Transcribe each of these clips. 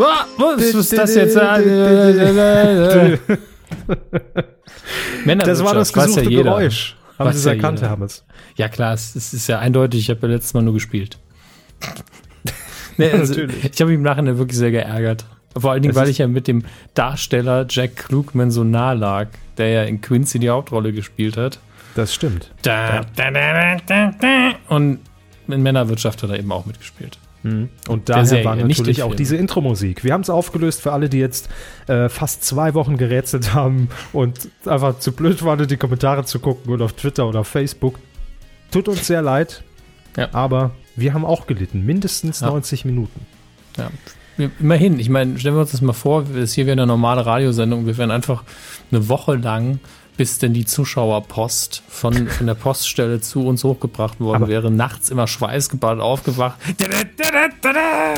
Ah, Was ist das jetzt? Das war das gesuchte ja. Geräusch. Haben Sie es ja erkannt. Herr Hammes? Ja klar, es, ist ja eindeutig. Ich habe ja letztes Mal nur gespielt. nee, also, Natürlich. ich habe mich im Nachhinein wirklich sehr geärgert. Vor allen Dingen, Das weil ich ja mit dem Darsteller Jack Klugman so nah lag, der ja in Quincy die Hauptrolle gespielt hat. Das stimmt. Da, da, da. Und in Männerwirtschaft hat er eben auch mitgespielt. Und Der daher Serie, war nicht natürlich auch diese Intro-Musik. Wir haben es aufgelöst für alle, die jetzt äh, fast zwei Wochen gerätselt haben und einfach zu blöd waren, in die Kommentare zu gucken oder auf Twitter oder auf Facebook. Tut uns sehr leid, Ja. aber wir haben auch gelitten. Mindestens Ja. 90 Minuten. Ja. Immerhin, ich meine, stellen wir uns das mal vor, es hier wäre eine normale Radiosendung, wir wären einfach eine Woche lang, bis denn die Zuschauerpost von, von der Poststelle zu uns hochgebracht worden Aber- wäre, nachts immer schweißgebadet aufgewacht.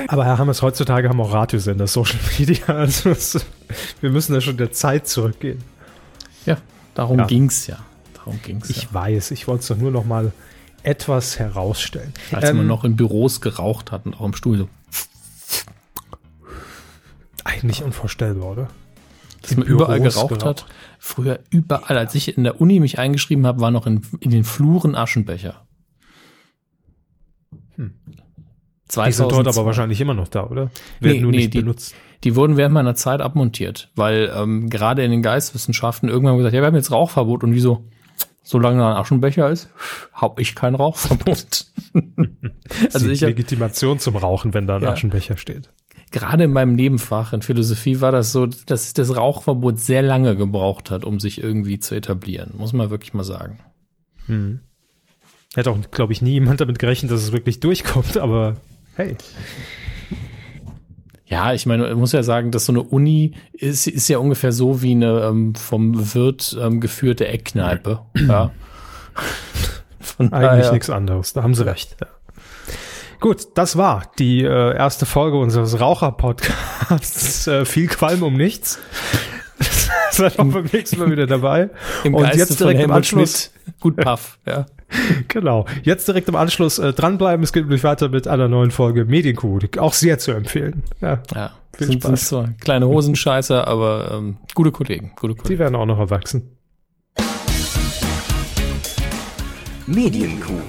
Aber Herr Hammers, heutzutage haben auch Radiosender Social Media. Also es, wir müssen da schon der Zeit zurückgehen. Ja, darum Ja. ging's ja. Darum ging's Ich ja. weiß, ich wollte es doch nur noch mal etwas herausstellen. Als man Ähm, noch in Büros geraucht hat und auch im Studio. Eigentlich unvorstellbar, oder? Dass man überall geraucht, geraucht. hat. Früher überall. Als ich in der Uni mich eingeschrieben habe, war noch in, in den Fluren Aschenbecher. Hm. Die sind dort 2002. aber wahrscheinlich immer noch da, oder? Werden Nee, nur nee, nicht die- benutzt. Die wurden während meiner Zeit abmontiert, weil ähm, gerade in den Geistwissenschaften irgendwann gesagt, ja, wir haben jetzt Rauchverbot und wieso? Solange da ein Aschenbecher ist, hab ich kein Rauchverbot. also Die ich hab, Legitimation zum Rauchen, wenn da ein Ja. Aschenbecher steht. gerade in meinem Nebenfach in Philosophie war das so, dass das Rauchverbot sehr lange gebraucht hat, um sich irgendwie zu etablieren. Muss man wirklich mal sagen. Hätte auch, glaube ich, nie jemand damit gerechnet, dass es wirklich durchkommt, aber hey. Ja, ich meine, man muss ja sagen, dass so eine Uni ist, ist ja ungefähr so wie eine ähm, vom Wirt ähm, geführte Eckkneipe. ja. Von Eigentlich nichts anderes. Da haben sie recht. Ja. Gut, das war die äh, erste Folge unseres Raucher-Podcasts. Äh, viel Qualm um nichts. Seid auch beim nächsten Mal wieder dabei. Im Und Geiste jetzt von direkt im Anschluss. Schmidt. Gut Puff, ja. Genau. Jetzt direkt im Anschluss äh, dranbleiben. Es geht nämlich weiter mit einer neuen Folge Medienkuh. die Auch sehr zu empfehlen. Ja, Ja, Viel sind, sind Spaß. zwar kleine Hosenscheißer, aber ähm, gute Kollegen, gute die Kollegen. werden auch noch erwachsen. Medienkuh.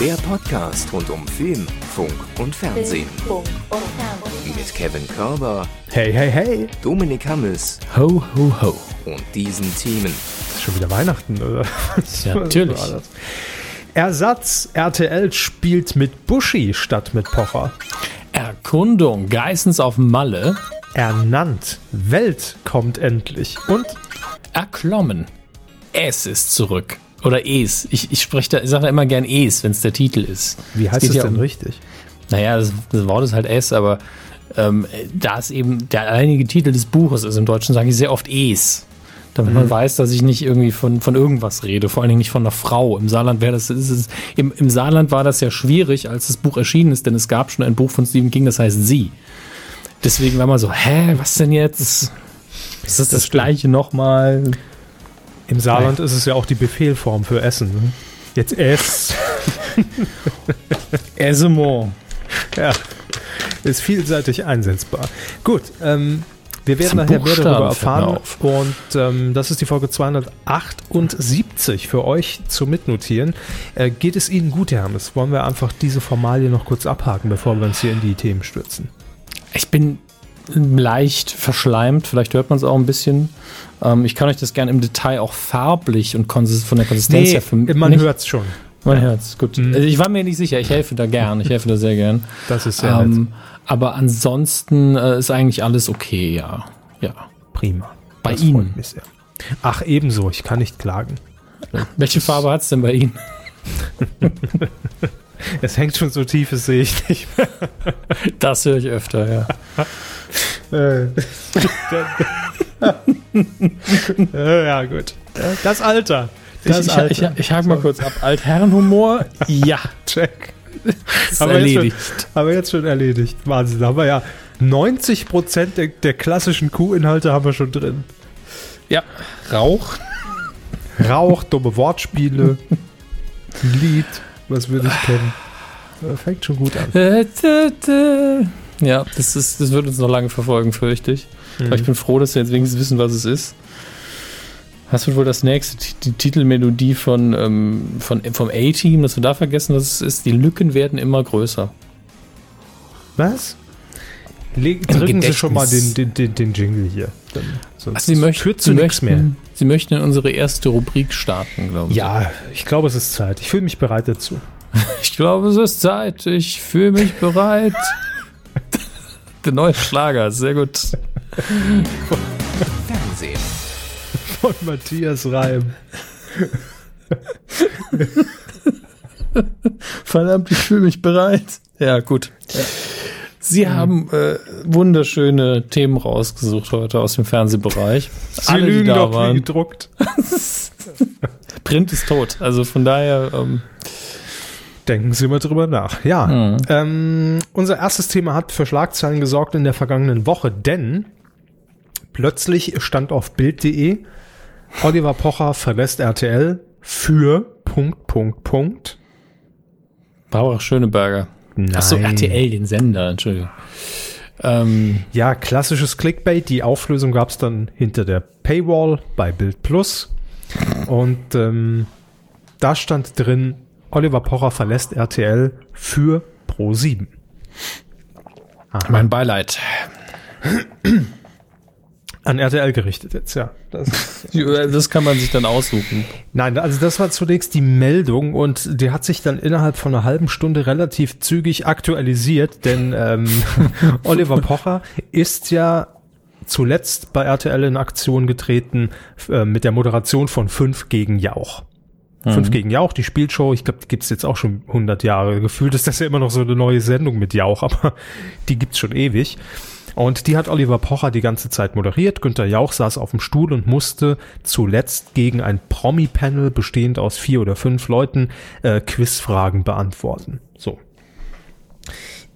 Der Podcast rund um Film, Funk und Fernsehen. Funk und Fernsehen. Mit Kevin Körber, Hey, hey, hey. Dominik Hammes Ho, ho, ho. und diesen Themen. Ist schon wieder Weihnachten, oder? Ja, natürlich. Das? Ersatz RTL spielt mit Buschi statt mit Pocher. Erkundung, Geissens auf Malle, Ernannt. Welt kommt endlich. Und erklommen. Es ist zurück. Oder es. Ich, ich spreche da, ich sage da immer gern es, wenn es der Titel ist. wie heißt es ja denn um- richtig? Naja, das, das Wort ist halt es, aber ähm, da es eben der alleinige Titel des Buches ist, im Deutschen sage ich sehr oft es. Damit man weiß, dass ich nicht irgendwie von, von irgendwas rede, vor allen Dingen nicht von einer Frau. Im Saarland wäre das, ist es, im, im Saarland war das ja schwierig, als das Buch erschienen ist, denn es gab schon ein Buch von Stephen King, das heißt Sie. Deswegen war man so, hä, was denn jetzt? Ist das das, gleiche nochmal? Im Saarland ist es ja auch die Befehlform für Essen. Ne? Jetzt ess. Esemo. ja. Ist vielseitig einsetzbar. Gut, ähm, wir werden nachher mehr darüber erfahren. Und ähm, das ist die Folge 278 für euch zu mitnotieren. Äh, geht es Ihnen gut, Herr Hermes? Wollen wir einfach diese Formalie noch kurz abhaken, bevor wir uns hier in die Themen stürzen? Ich bin leicht verschleimt, vielleicht hört man es auch ein bisschen. Ähm, ich kann euch das gerne im Detail auch farblich und von der Konsistenz her für man hört es schon. Man hört's, gut. Mhm. Also ich war mir nicht sicher, ich helfe da gern, ich helfe da sehr gern. Das ist sehr nett. Aber ansonsten äh, ist eigentlich alles okay, ja. Ja. Prima. bei das Ihnen? Ach, ebenso. Ich kann nicht klagen. Welche Farbe hat's denn bei Ihnen? Es hängt schon so tief, das sehe ich nicht Das höre ich öfter, ja. mehr. Äh, ja, gut. Das Alter. Das ich, ich, ich, ich hake mal kurz ab. Altherrenhumor, ja. Check. Ist Haben erledigt. Schon, haben wir jetzt schon erledigt. Wahnsinn. Haben wir ja 90 Prozent der, der klassischen Q-Inhalte haben wir schon drin. Ja. Rauch. Rauch, dumme Wortspiele, Lied, was wir nicht kennen. Fängt schon gut an. Ja, das, ist, das wird uns noch lange verfolgen, fürchte ich. Mhm. Aber ich bin froh, dass wir jetzt wenigstens wissen, was es ist. Was wird wohl das nächste? Die, die Titelmelodie von, ähm, von, vom A-Team, dass wir da vergessen, es ist. Die Lücken werden immer größer. Was? Leg, Im drücken Sie schon mal den, den, den, den Jingle hier. Sonst Also sie möchten, führt zu sie nichts möchten, mehr. Sie möchten in unsere erste Rubrik starten, glaube ich. Ja, ich glaube, es ist Zeit. Ich fühle mich bereit dazu. Ich glaube, es ist Zeit. Ich fühle mich bereit. Der neue Schlager, sehr gut. Fernsehen. Von Matthias Reim. Verdammt, ich fühle mich bereit. Ja, gut. Sie haben äh, wunderschöne Themen rausgesucht heute aus dem Fernsehbereich. Sie Alle, die lügen da doch wie waren. gedruckt. Print ist tot. Also von daher, ähm, Denken Sie mal drüber nach. Ja, Mhm. ähm, unser erstes Thema hat für Schlagzeilen gesorgt in der vergangenen Woche, denn plötzlich stand auf Bild.de, Oliver Pocher verlässt RTL für Punkt, Punkt, Punkt. Barbara Schöneberger. Nein. Achso, RTL, den Sender, Entschuldigung. Ähm, Ja, klassisches Clickbait. Die Auflösung gab es dann hinter der Paywall bei Bild Plus. Und ähm, da stand drin, Oliver Pocher verlässt RTL für Pro 7. mein Beileid. An RTL gerichtet jetzt, ja. Das, Das kann man sich dann aussuchen. nein, also das war zunächst die Meldung und die hat sich dann innerhalb von einer halben Stunde relativ zügig aktualisiert, denn ähm, Oliver Pocher ist ja zuletzt bei RTL in Aktion getreten äh, mit der Moderation von 5 gegen Jauch. Fünf gegen Jauch, die Spielshow, ich glaube, die gibt's jetzt auch schon 100 Jahre. Gefühlt ist das ja immer noch so eine neue Sendung mit Jauch, aber die gibt's schon ewig. Und die hat Oliver Pocher die ganze Zeit moderiert. Günter Jauch saß auf dem Stuhl und musste zuletzt gegen ein Promi-Panel bestehend aus vier oder fünf Leuten äh, Quizfragen beantworten. So.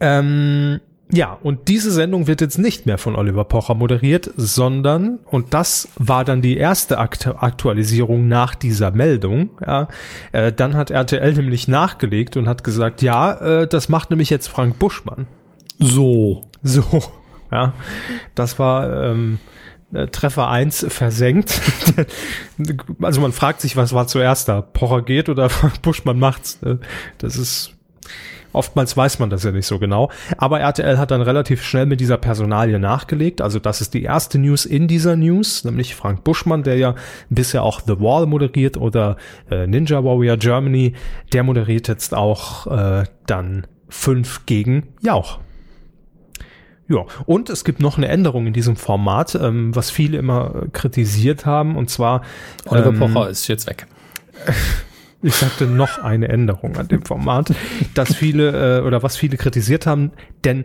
Ähm, ja, und diese Sendung wird jetzt nicht mehr von Oliver Pocher moderiert, sondern, und das war dann die erste Aktu Aktualisierung nach dieser Meldung, ja, äh, dann hat RTL nämlich nachgelegt und hat gesagt, ja, äh, das macht nämlich jetzt Frank Buschmann. So. So, ja, das war ähm, äh, Treffer 1 versenkt. also man fragt sich, was war zuerst da? Pocher geht oder Buschmann macht's? ne? Das ist Oftmals weiß man das ja nicht so genau. Aber RTL hat dann relativ schnell mit dieser Personalie nachgelegt. Also das ist die erste News in dieser News, nämlich Frank Buschmann, der ja bisher auch The Wall moderiert oder äh, Ninja Warrior Germany. Der moderiert jetzt auch äh, dann 5 gegen Jauch. Ja, und es gibt noch eine Änderung in diesem Format, ähm, was viele immer äh, kritisiert haben, und zwar Oliver ähm, Pocher ist jetzt weg. ich sagte noch eine Änderung an dem Format, dass viele äh, oder was viele kritisiert haben, denn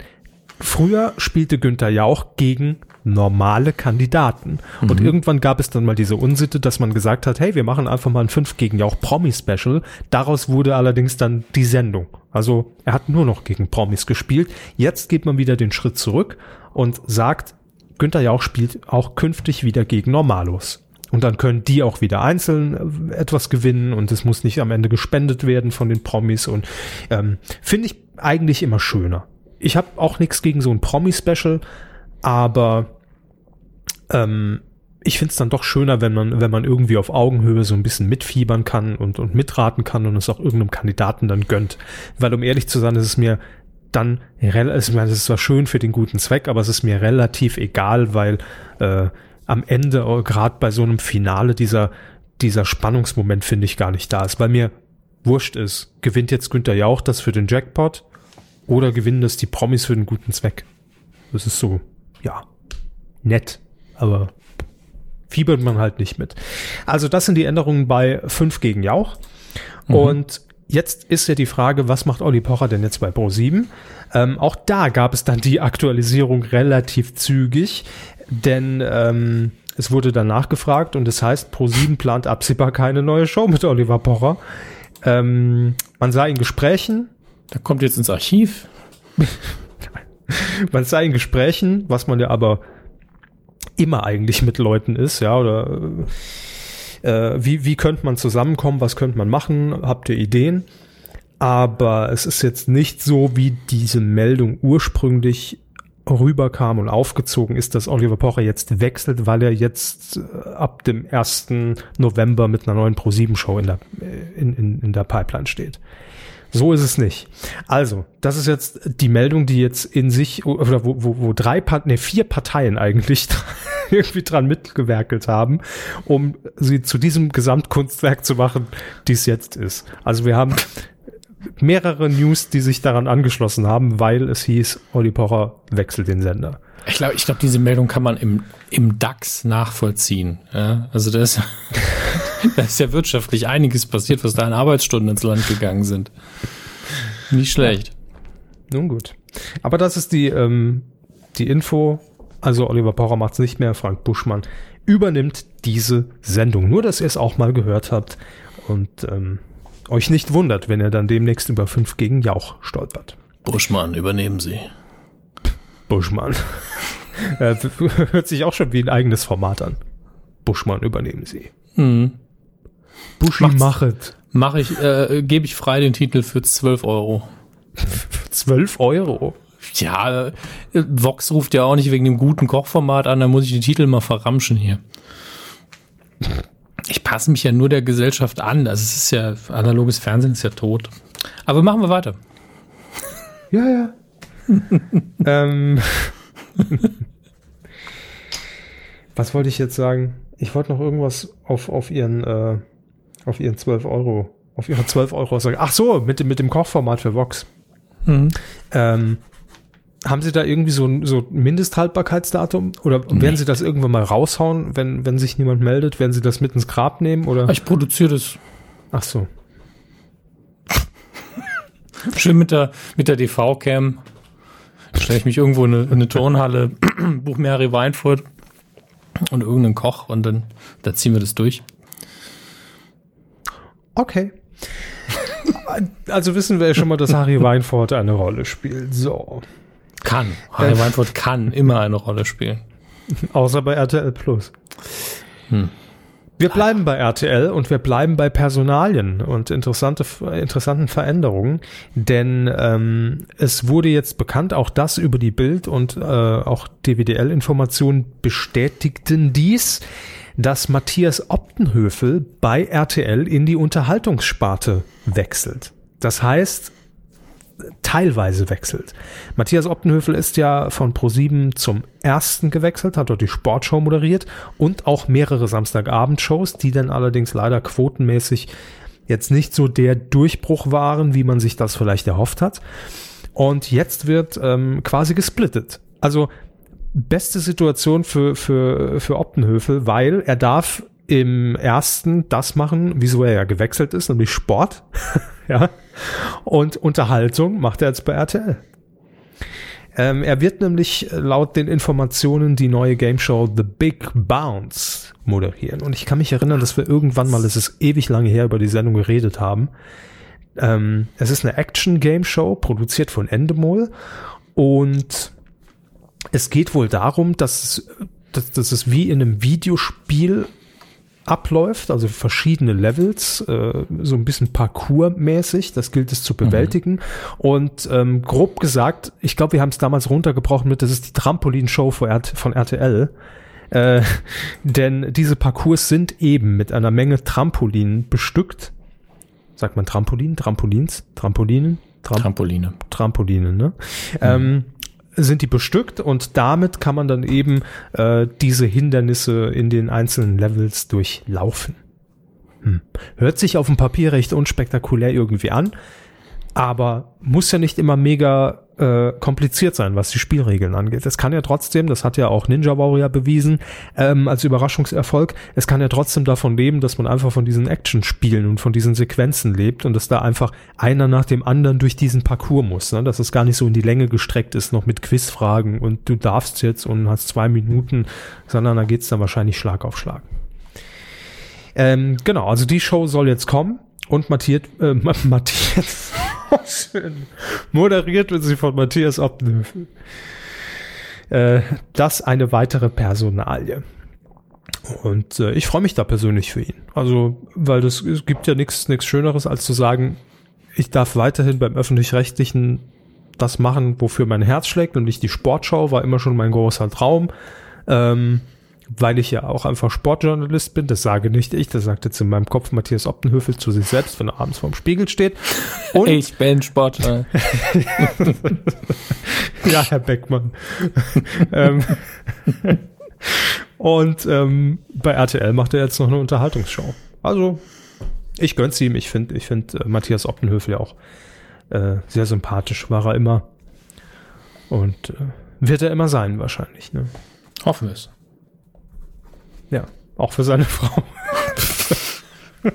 früher spielte Günther Jauch gegen normale Kandidaten und irgendwann gab es dann mal diese Unsitte, dass man gesagt hat, hey, wir machen einfach mal ein 5 gegen Jauch Promi Special. Daraus wurde allerdings dann die Sendung. Also er hat nur noch gegen Promis gespielt. Jetzt geht man wieder den Schritt zurück und sagt, Günther Jauch spielt auch künftig wieder gegen Normalos. Und dann können die auch wieder einzeln äh, etwas gewinnen und es muss nicht am Ende gespendet werden von den Promis und ähm, finde ich eigentlich immer schöner. Ich habe auch nichts gegen so ein Promi-Special, aber ähm, ich finde es dann doch schöner, wenn man, wenn man irgendwie auf Augenhöhe so ein bisschen mitfiebern kann und, und mitraten kann und es auch irgendeinem Kandidaten dann gönnt. Weil um ehrlich zu sein, ist es mir dann, es ist zwar schön für den guten Zweck, aber es ist mir relativ egal, weil äh, am Ende, gerade bei so einem Finale, dieser, dieser Spannungsmoment finde ich gar nicht da ist, weil mir wurscht ist, gewinnt jetzt Günther Jauch das für den Jackpot oder gewinnen das die Promis für den guten Zweck. Das ist so, ja, nett, aber fiebert man halt nicht mit. Also das sind die Änderungen bei 5 gegen Jauch. Und jetzt ist ja die Frage, was macht Olli Pocher denn jetzt bei Pro7? Ähm, auch da gab es dann die Aktualisierung relativ zügig, denn ähm, es wurde dann nachgefragt und es heißt, Pro7 plant absehbar keine neue Show mit Oliver Pocher. Ähm, man sah in Gesprächen, Da kommt jetzt ins Archiv. man sei in Gesprächen, was man ja aber immer eigentlich mit Leuten ist, ja, oder äh, wie, wie könnte man zusammenkommen, was könnte man machen, habt ihr Ideen? Aber es ist jetzt nicht so, wie diese Meldung ursprünglich rüberkam und aufgezogen ist, dass Oliver Pocher jetzt wechselt, weil er jetzt äh, ab dem 1. November mit einer neuen Pro7-Show in der, äh, in, in, in der Pipeline steht. So ist es nicht. Also, das ist jetzt die Meldung, die jetzt in sich, oder wo, wo, wo drei, nee, vier Parteien eigentlich irgendwie dran mitgewerkelt haben, um sie zu diesem Gesamtkunstwerk zu machen, die es jetzt ist. Also wir haben mehrere News, die sich daran angeschlossen haben, weil es hieß, Olli Pocher wechselt den Sender. Ich glaube, ich glaube, diese Meldung kann man im, im DAX nachvollziehen. Ja? Also da ist, da ist ja wirtschaftlich einiges passiert, was da an Arbeitsstunden ins Land gegangen sind. Nicht schlecht. Nun gut. Aber das ist die, ähm, die Info. Also Oliver Pocher macht es nicht mehr, Frank Buschmann übernimmt diese Sendung. Nur, dass ihr es auch mal gehört habt und ähm, euch nicht wundert, wenn er dann demnächst über 5 gegen Jauch stolpert. Buschmann, übernehmen Sie. Buschmann. Äh, hört sich auch schon wie ein eigenes Format an. Buschmann, übernehmen Sie. Hm. Buschi machet. Mache ich, äh, gebe ich frei den Titel für 12 Euro. 12 Euro. Ja, äh, Vox ruft ja auch nicht wegen dem guten Kochformat an, da muss ich den Titel mal verramschen hier. Ich passe mich ja nur der Gesellschaft an. Also es ist ja, analoges Fernsehen ist ja tot. Aber machen wir weiter. Ja, ja. ähm, was wollte ich jetzt sagen? Ich wollte noch irgendwas auf, auf ihren, äh, auf ihren 12 Euro, auf ihre 12 Euro sagen. Ach so, mit dem, mit dem Kochformat für Vox. Mhm. Ähm, haben Sie da irgendwie so ein so Mindesthaltbarkeitsdatum? Oder Nee. werden Sie das irgendwann mal raushauen, wenn, wenn sich niemand meldet? Werden Sie das mit ins Grab nehmen? Oder? Ich produziere das Ach so. schön mit der, mit der DV-Cam. Stelle ich mich irgendwo in eine, in eine Turnhalle, buch mir Harry Weinfurt und irgendeinen Koch und dann, dann ziehen wir das durch. Okay. Also wissen wir ja schon mal, dass Harry Weinfurt eine Rolle spielt. So. Kann. Harry Äh. Weinfurt kann immer eine Rolle spielen. Außer bei RTL Plus. Hm. Wir bleiben bei RTL und wir bleiben bei Personalien und interessante, interessanten Veränderungen, denn ähm, es wurde jetzt bekannt, auch das über die Bild und äh, auch DWDL-Informationen bestätigten dies, dass Matthias Optenhöfel bei RTL in die Unterhaltungssparte wechselt. Das heißt, teilweise wechselt. Matthias Optenhöfel ist ja von Pro7 zum ersten gewechselt, hat dort die Sportshow moderiert und auch mehrere Samstagabendshows, die dann allerdings leider quotenmäßig jetzt nicht so der Durchbruch waren, wie man sich das vielleicht erhofft hat. Und jetzt wird ähm, quasi gesplittet. Also beste Situation für, für, für Optenhöfel, weil er darf im ersten das machen, wieso er ja gewechselt ist, nämlich Sport. ja. Und Unterhaltung macht er jetzt bei RTL. Ähm, er wird nämlich laut den Informationen die neue Game Show The Big Bounce moderieren. Und ich kann mich erinnern, dass wir irgendwann mal, es ist ewig lange her, über die Sendung geredet haben. Ähm, es ist eine Action-Game-Show, produziert von Endemol. Und es geht wohl darum, dass es, dass, dass es wie in einem Videospiel abläuft, also verschiedene Levels, äh, so ein bisschen Parkour-mäßig, das gilt es zu bewältigen. Und ähm, grob gesagt, ich glaube, wir haben es damals runtergebrochen mit, das ist die Trampolin-Show von, RT von RTL. Äh, denn diese Parcours sind eben mit einer Menge Trampolinen bestückt. Sagt man Trampolin? Trampolins? Trampolinen? Tram Trampoline. Trampoline, ne? Ähm, sind die bestückt und damit kann man dann eben äh, diese Hindernisse in den einzelnen Levels durchlaufen. Hm. Hört sich auf dem Papier recht unspektakulär irgendwie an, aber muss ja nicht immer mega äh, kompliziert sein, was die Spielregeln angeht. Es kann ja trotzdem, das hat ja auch Ninja Warrior bewiesen, ähm, als Überraschungserfolg, es kann ja trotzdem davon leben, dass man einfach von diesen Action-Spielen und von diesen Sequenzen lebt und dass da einfach einer nach dem anderen durch diesen Parcours muss, ne? dass es gar nicht so in die Länge gestreckt ist, noch mit Quizfragen und du darfst jetzt und hast zwei Minuten, sondern da geht's dann wahrscheinlich Schlag auf Schlag. Ähm, genau, also die Show soll jetzt kommen und Matthias, äh, Ma- Matthias, schön, moderiert wird sie von Matthias Optenhöfel. Äh, das eine weitere Personalie. Und äh, ich freue mich da persönlich für ihn. Also, weil das es gibt ja nichts Schöneres, als zu sagen, ich darf weiterhin beim öffentlich-rechtlichen das machen, wofür mein Herz schlägt, nämlich die Sportschau war immer schon mein großer Traum. Ähm, weil ich ja auch einfach Sportjournalist bin, das sage nicht ich, das sagt jetzt in meinem Kopf Matthias Optenhöfel zu sich selbst, wenn er abends vorm Spiegel steht. Und ich bin Sportler. ja, Herr Beckmann. ähm, und ähm, bei RTL macht er jetzt noch eine Unterhaltungsshow. Also, ich gönn's ihm. Ich finde ich find, äh, Matthias Optenhöfel ja auch äh, sehr sympathisch, war er immer. Und äh, wird er immer sein, wahrscheinlich. Ne? Hoffen wir es. Ja, auch für seine Frau.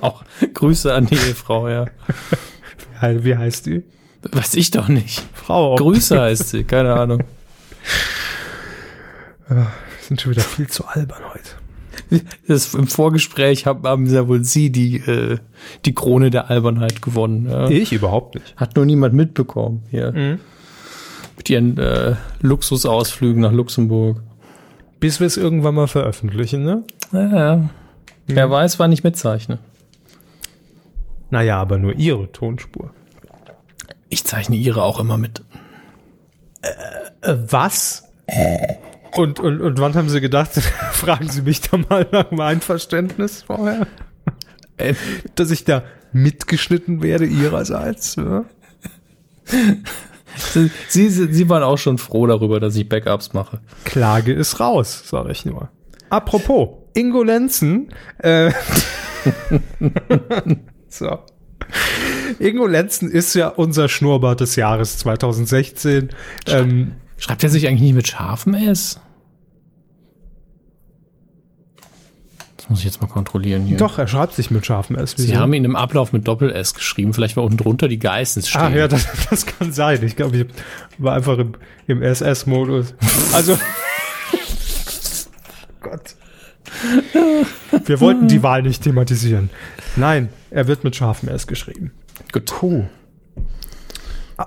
auch Grüße an die Ehefrau, ja. Wie heißt die? Weiß ich doch nicht. Frau. Grüße heißt sie, keine Ahnung. Wir sind schon wieder viel zu albern heute. Das, Im Vorgespräch haben, haben ja wohl sie die, äh, die Krone der Albernheit gewonnen. Ja. Ich überhaupt nicht. Hat nur niemand mitbekommen hier. Mhm. Mit ihren äh, Luxusausflügen nach Luxemburg. Bis wir es irgendwann mal veröffentlichen, ne? Ja, ja. Mhm. Wer weiß, wann ich mitzeichne. Naja, aber nur ihre Tonspur. Ich zeichne ihre auch immer mit. Äh, was? Und, und, und wann haben Sie gedacht, fragen Sie mich da mal nach meinem Einverständnis vorher? Äh. Dass ich da mitgeschnitten werde ihrerseits? Ja? Sie, Sie, Sie waren auch schon froh darüber, dass ich Backups mache. Klage ist raus, sage ich nur. Apropos, Ingo Lenzen. Äh, so. Ingo Lenzen ist ja unser Schnurrbart des Jahres 2016. Ähm, Schreibt er sich eigentlich nicht mit scharfem S? Muss ich jetzt mal kontrollieren hier. Doch, er schreibt sich mit scharfem S. Wieso? Sie haben ihn im Ablauf mit Doppel-S geschrieben. Vielleicht war unten drunter die Geissens stehen. Ah ja, das, das kann sein. Ich glaube, ich war einfach im, im SS-Modus. Also. Gott. Wir wollten die Wahl nicht thematisieren. Nein, er wird mit scharfem S geschrieben. Gut. Puh.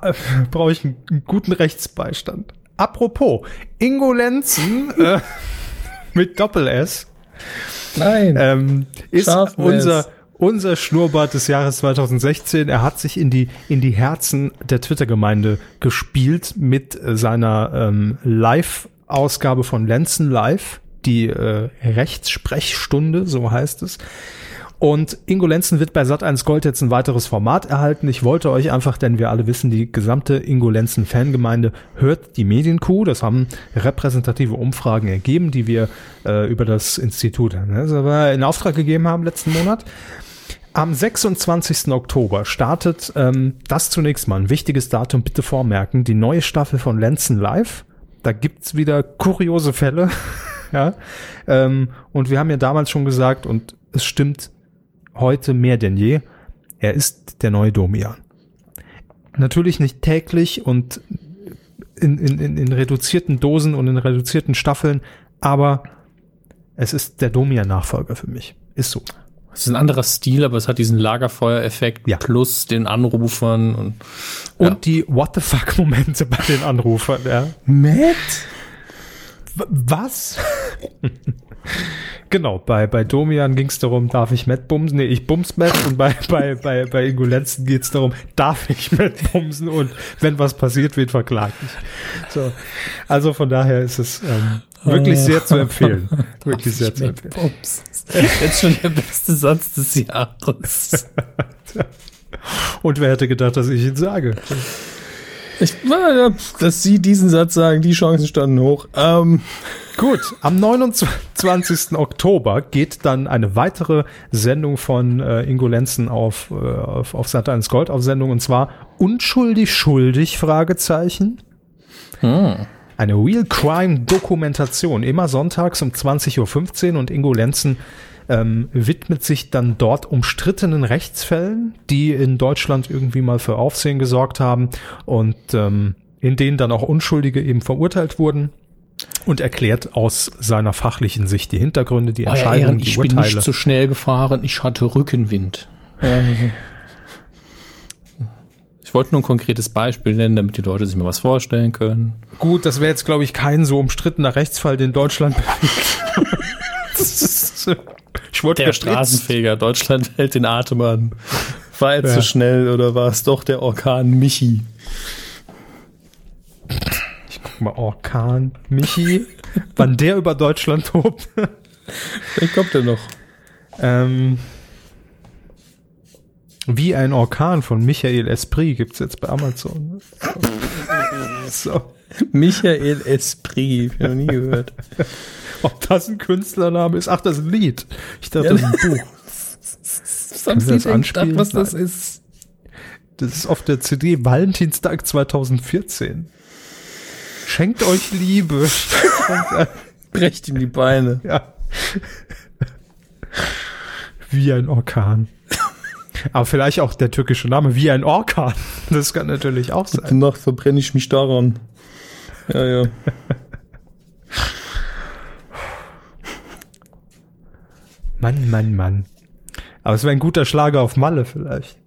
Äh, Brauche ich einen, einen guten Rechtsbeistand. Apropos, Ingo Lenzen äh, mit Doppel-S. Nein. Ähm, ist unser, unser Schnurrbart des Jahres 2016. Er hat sich in die, in die Herzen der Twitter-Gemeinde gespielt mit seiner ähm, Live-Ausgabe von Lenzen Live, die äh, Rechtssprechstunde, so heißt es. Und Ingo Lenzen wird bei Sat1 Gold jetzt ein weiteres Format erhalten. Ich wollte euch einfach, denn wir alle wissen, die gesamte Ingo Lenzen Fangemeinde hört die Medienkuh. Das haben repräsentative Umfragen ergeben, die wir äh, über das Institut ne, in Auftrag gegeben haben letzten Monat. Am 26. Oktober startet ähm, das zunächst mal ein wichtiges Datum, bitte vormerken, die neue Staffel von Lenzen Live. Da gibt's wieder kuriose Fälle. ja. Ähm, und wir haben ja damals schon gesagt, und es stimmt heute mehr denn je, er ist der neue Domian. Natürlich nicht täglich und in, in, in, reduzierten Dosen und in reduzierten Staffeln, aber es ist der Domian-Nachfolger für mich. Ist so. Es ist ein anderer Stil, aber es hat diesen Lagerfeuereffekt ja. plus den Anrufern und, und ja. die What the fuck Momente bei den Anrufern. Ja. Matt? Was? Genau, bei, bei Domian ging es darum, darf ich Matt bumsen? Nee, ich bums Matt und bei, bei, bei, bei Ingo Lenzen geht es darum, darf ich Matt bumsen und wenn was passiert, wird verklagt. So. Also von daher ist es ähm, wirklich sehr zu empfehlen. Wirklich sehr zu empfehlen. Jetzt schon der beste Satz des Jahres. und wer hätte gedacht, dass ich ihn sage? Ich, dass Sie diesen Satz sagen, die Chancen standen hoch. Ähm. Gut, am 29. Oktober geht dann eine weitere Sendung von äh, Ingo Lenzen auf, äh, auf, auf Sat 1 Gold auf Sendung und zwar Unschuldig, schuldig, Fragezeichen. Hm. Eine Real Crime Dokumentation, immer sonntags um 20.15 Uhr und Ingo Lenzen ähm, widmet sich dann dort umstrittenen Rechtsfällen, die in Deutschland irgendwie mal für Aufsehen gesorgt haben und ähm, in denen dann auch Unschuldige eben verurteilt wurden und erklärt aus seiner fachlichen Sicht die Hintergründe, die Entscheidungen, die ich Urteile. Ich bin nicht zu schnell gefahren, ich hatte Rückenwind. Ich wollte nur ein konkretes Beispiel nennen, damit die Leute sich mal was vorstellen können. Gut, das wäre jetzt, glaube ich, kein so umstrittener Rechtsfall, den Deutschland ich wurde der. Straßenfeger. Deutschland hält den Atem an. War er ja. zu schnell oder war es doch der Orkan Michi? mal, Orkan Michi, wann der über Deutschland tobt. Vielleicht kommt er noch. ähm, wie ein Orkan von Michael Esprit gibt's jetzt bei Amazon. So. Michael Esprit, ich noch nie gehört. Ob das ein Künstlername ist? Ach, das ist ein Lied. Ich dachte, das ist ein Buch. Was haben Sie das denn gedacht, was das Nein. ist? Das ist auf der CD Valentinstag 2014. Schenkt euch Liebe. Brecht ihm die Beine. ja. Wie ein Orkan. Aber vielleicht auch der türkische Name, wie ein Orkan. Das kann natürlich auch sein. Nacht verbrenne ich mich daran. Ja, ja. Mann, Mann, Mann. Aber es wäre ein guter Schlager auf Malle vielleicht.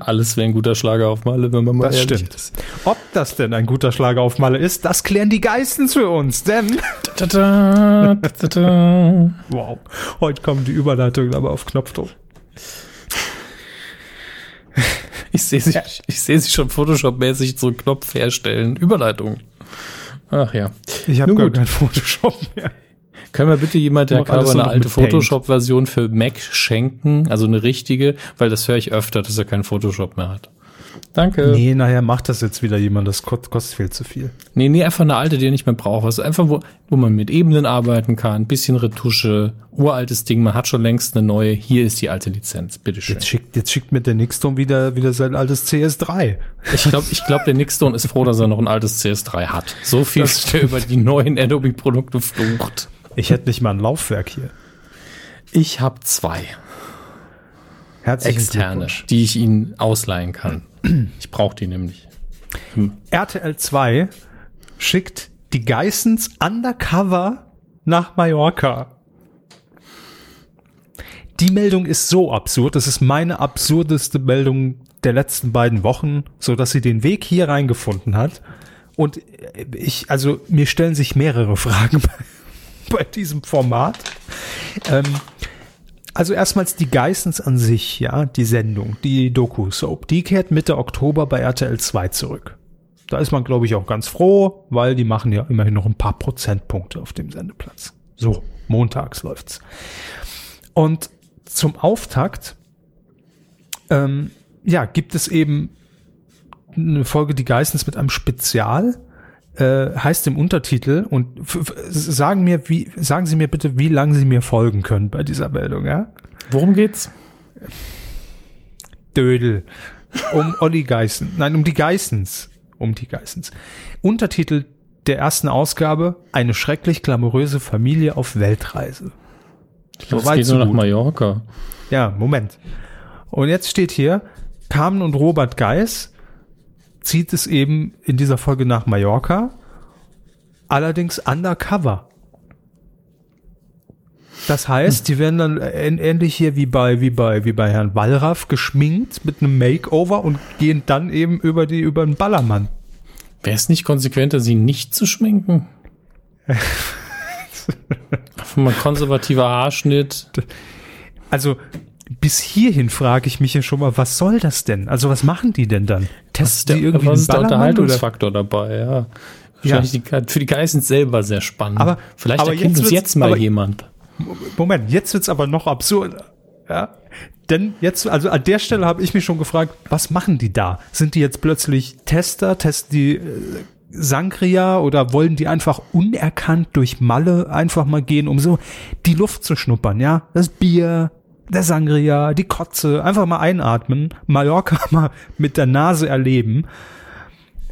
Alles wäre ein guter Schlager auf Malle, wenn man mal Das ehrlich stimmt. ist. Ob das denn ein guter Schlager auf Malle ist, das klären die Geistens für uns, denn wow, heute kommen die Überleitungen aber auf Knopfdruck. Ich sehe sie, ich sehe sie schon Photoshop-mäßig so einen Knopf herstellen. Überleitung. Ach ja. Ich habe gar gut. kein Photoshop mehr. Können wir bitte jemand, der nur eine alte. Photoshop-Version für Mac schenken? Also eine richtige, weil das höre ich öfter, dass er keinen Photoshop mehr hat. Danke. Nee, Nee, nachher macht das jetzt wieder jemand, das ko- kostet viel zu viel. nee, einfach eine alte, die er nicht mehr braucht. Also einfach, wo, wo man mit Ebenen arbeiten kann, bisschen Retusche, uraltes Ding, man hat schon längst eine neue. Hier ist die alte Lizenz. Bitteschön. Jetzt schickt, jetzt schickt mir der Nixdom wieder, wieder sein altes CS3. Ich glaube, ich glaub, der Nixstone ist froh, dass er noch ein altes CS3 hat. So viel ist der über die neuen Adobe-Produkte flucht. Ich hätte nicht mal ein Laufwerk hier. Ich habe zwei Herzlichen externe, die ich Ihnen ausleihen kann. Ich brauche die nämlich. RTL 2 schickt die Geissens undercover nach Mallorca. Die Meldung ist so absurd. Das ist meine absurdeste Meldung der letzten beiden Wochen, so dass sie den Weg hier reingefunden hat. Und ich, also mir stellen sich mehrere Fragen bei, bei diesem Format. Ähm, also erstmals die Geissens an sich, ja, die Sendung, die Doku-Soap, die kehrt Mitte Oktober bei RTL 2 zurück. Da ist man, glaube ich, auch ganz froh, weil die machen ja immerhin noch ein paar Prozentpunkte auf dem Sendeplatz. So, montags läuft's. Und zum Auftakt, ähm, ja, gibt es eben eine Folge Die Geissens mit einem Spezial, äh, heißt im Untertitel und sagen mir, wie, sagen Sie mir bitte, wie lange Sie mir folgen können bei dieser Meldung, ja? Worum geht's? Dödel. Um Olli Geißen. Nein, um die Geissens. Um die Geissens. Untertitel der ersten Ausgabe, eine schrecklich glamouröse Familie auf Weltreise. Das weit, geht so nur nach gut. Mallorca. Ja, Moment. Und jetzt steht hier, Carmen und Robert Geis zieht es eben in dieser Folge nach Mallorca, allerdings undercover. Das heißt, die werden dann ähn- ähnlich hier wie bei, wie bei, wie bei Herrn Wallraff geschminkt mit einem Makeover und gehen dann eben über die, über den Ballermann. Wäre es nicht konsequenter, sie nicht zu schminken? Mal konservativer Haarschnitt. Also, bis hierhin frage ich mich ja schon mal, was soll das denn? Also, was machen die denn dann? Der, die irgendwie was ist der Ballermann oder- Unterhaltungsfaktor dabei, ja. Wahrscheinlich die, für die Geissens selber sehr spannend. Aber- Vielleicht aber erkennt jetzt uns jetzt mal aber- jemand. Moment, jetzt wird's aber noch absurder. Ja? Denn jetzt, also an der Stelle habe ich mich schon gefragt, was machen die da? Sind die jetzt plötzlich Tester, testen die äh, Sangria oder wollen die einfach unerkannt durch Malle einfach mal gehen, um so die Luft zu schnuppern, ja? Das Bier, der Sangria, die Kotze, einfach mal einatmen, Mallorca mal mit der Nase erleben.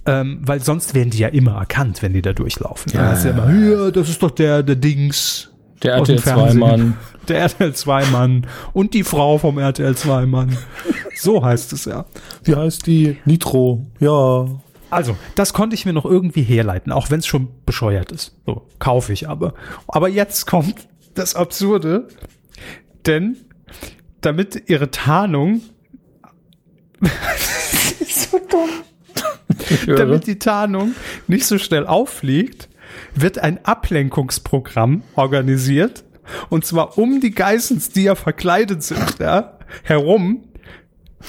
Ähm, weil sonst werden die ja immer erkannt, wenn die da durchlaufen. Ja, das ist ja immer, ja, das ist doch der, der Dings, Der RTL Fernsehen. 2-Mann. Der RTL 2-Mann und die Frau vom RTL 2-Mann. So heißt es ja. Wie heißt die? Nitro. Ja. Also, das konnte ich mir noch irgendwie herleiten, auch wenn es schon bescheuert ist. So, kaufe ich aber. Aber jetzt kommt das Absurde, denn damit ihre Tarnung, so dumm, damit die Tarnung nicht so schnell auffliegt, wird ein Ablenkungsprogramm organisiert. Und zwar um die Geissens, die ja verkleidet sind, ja, herum,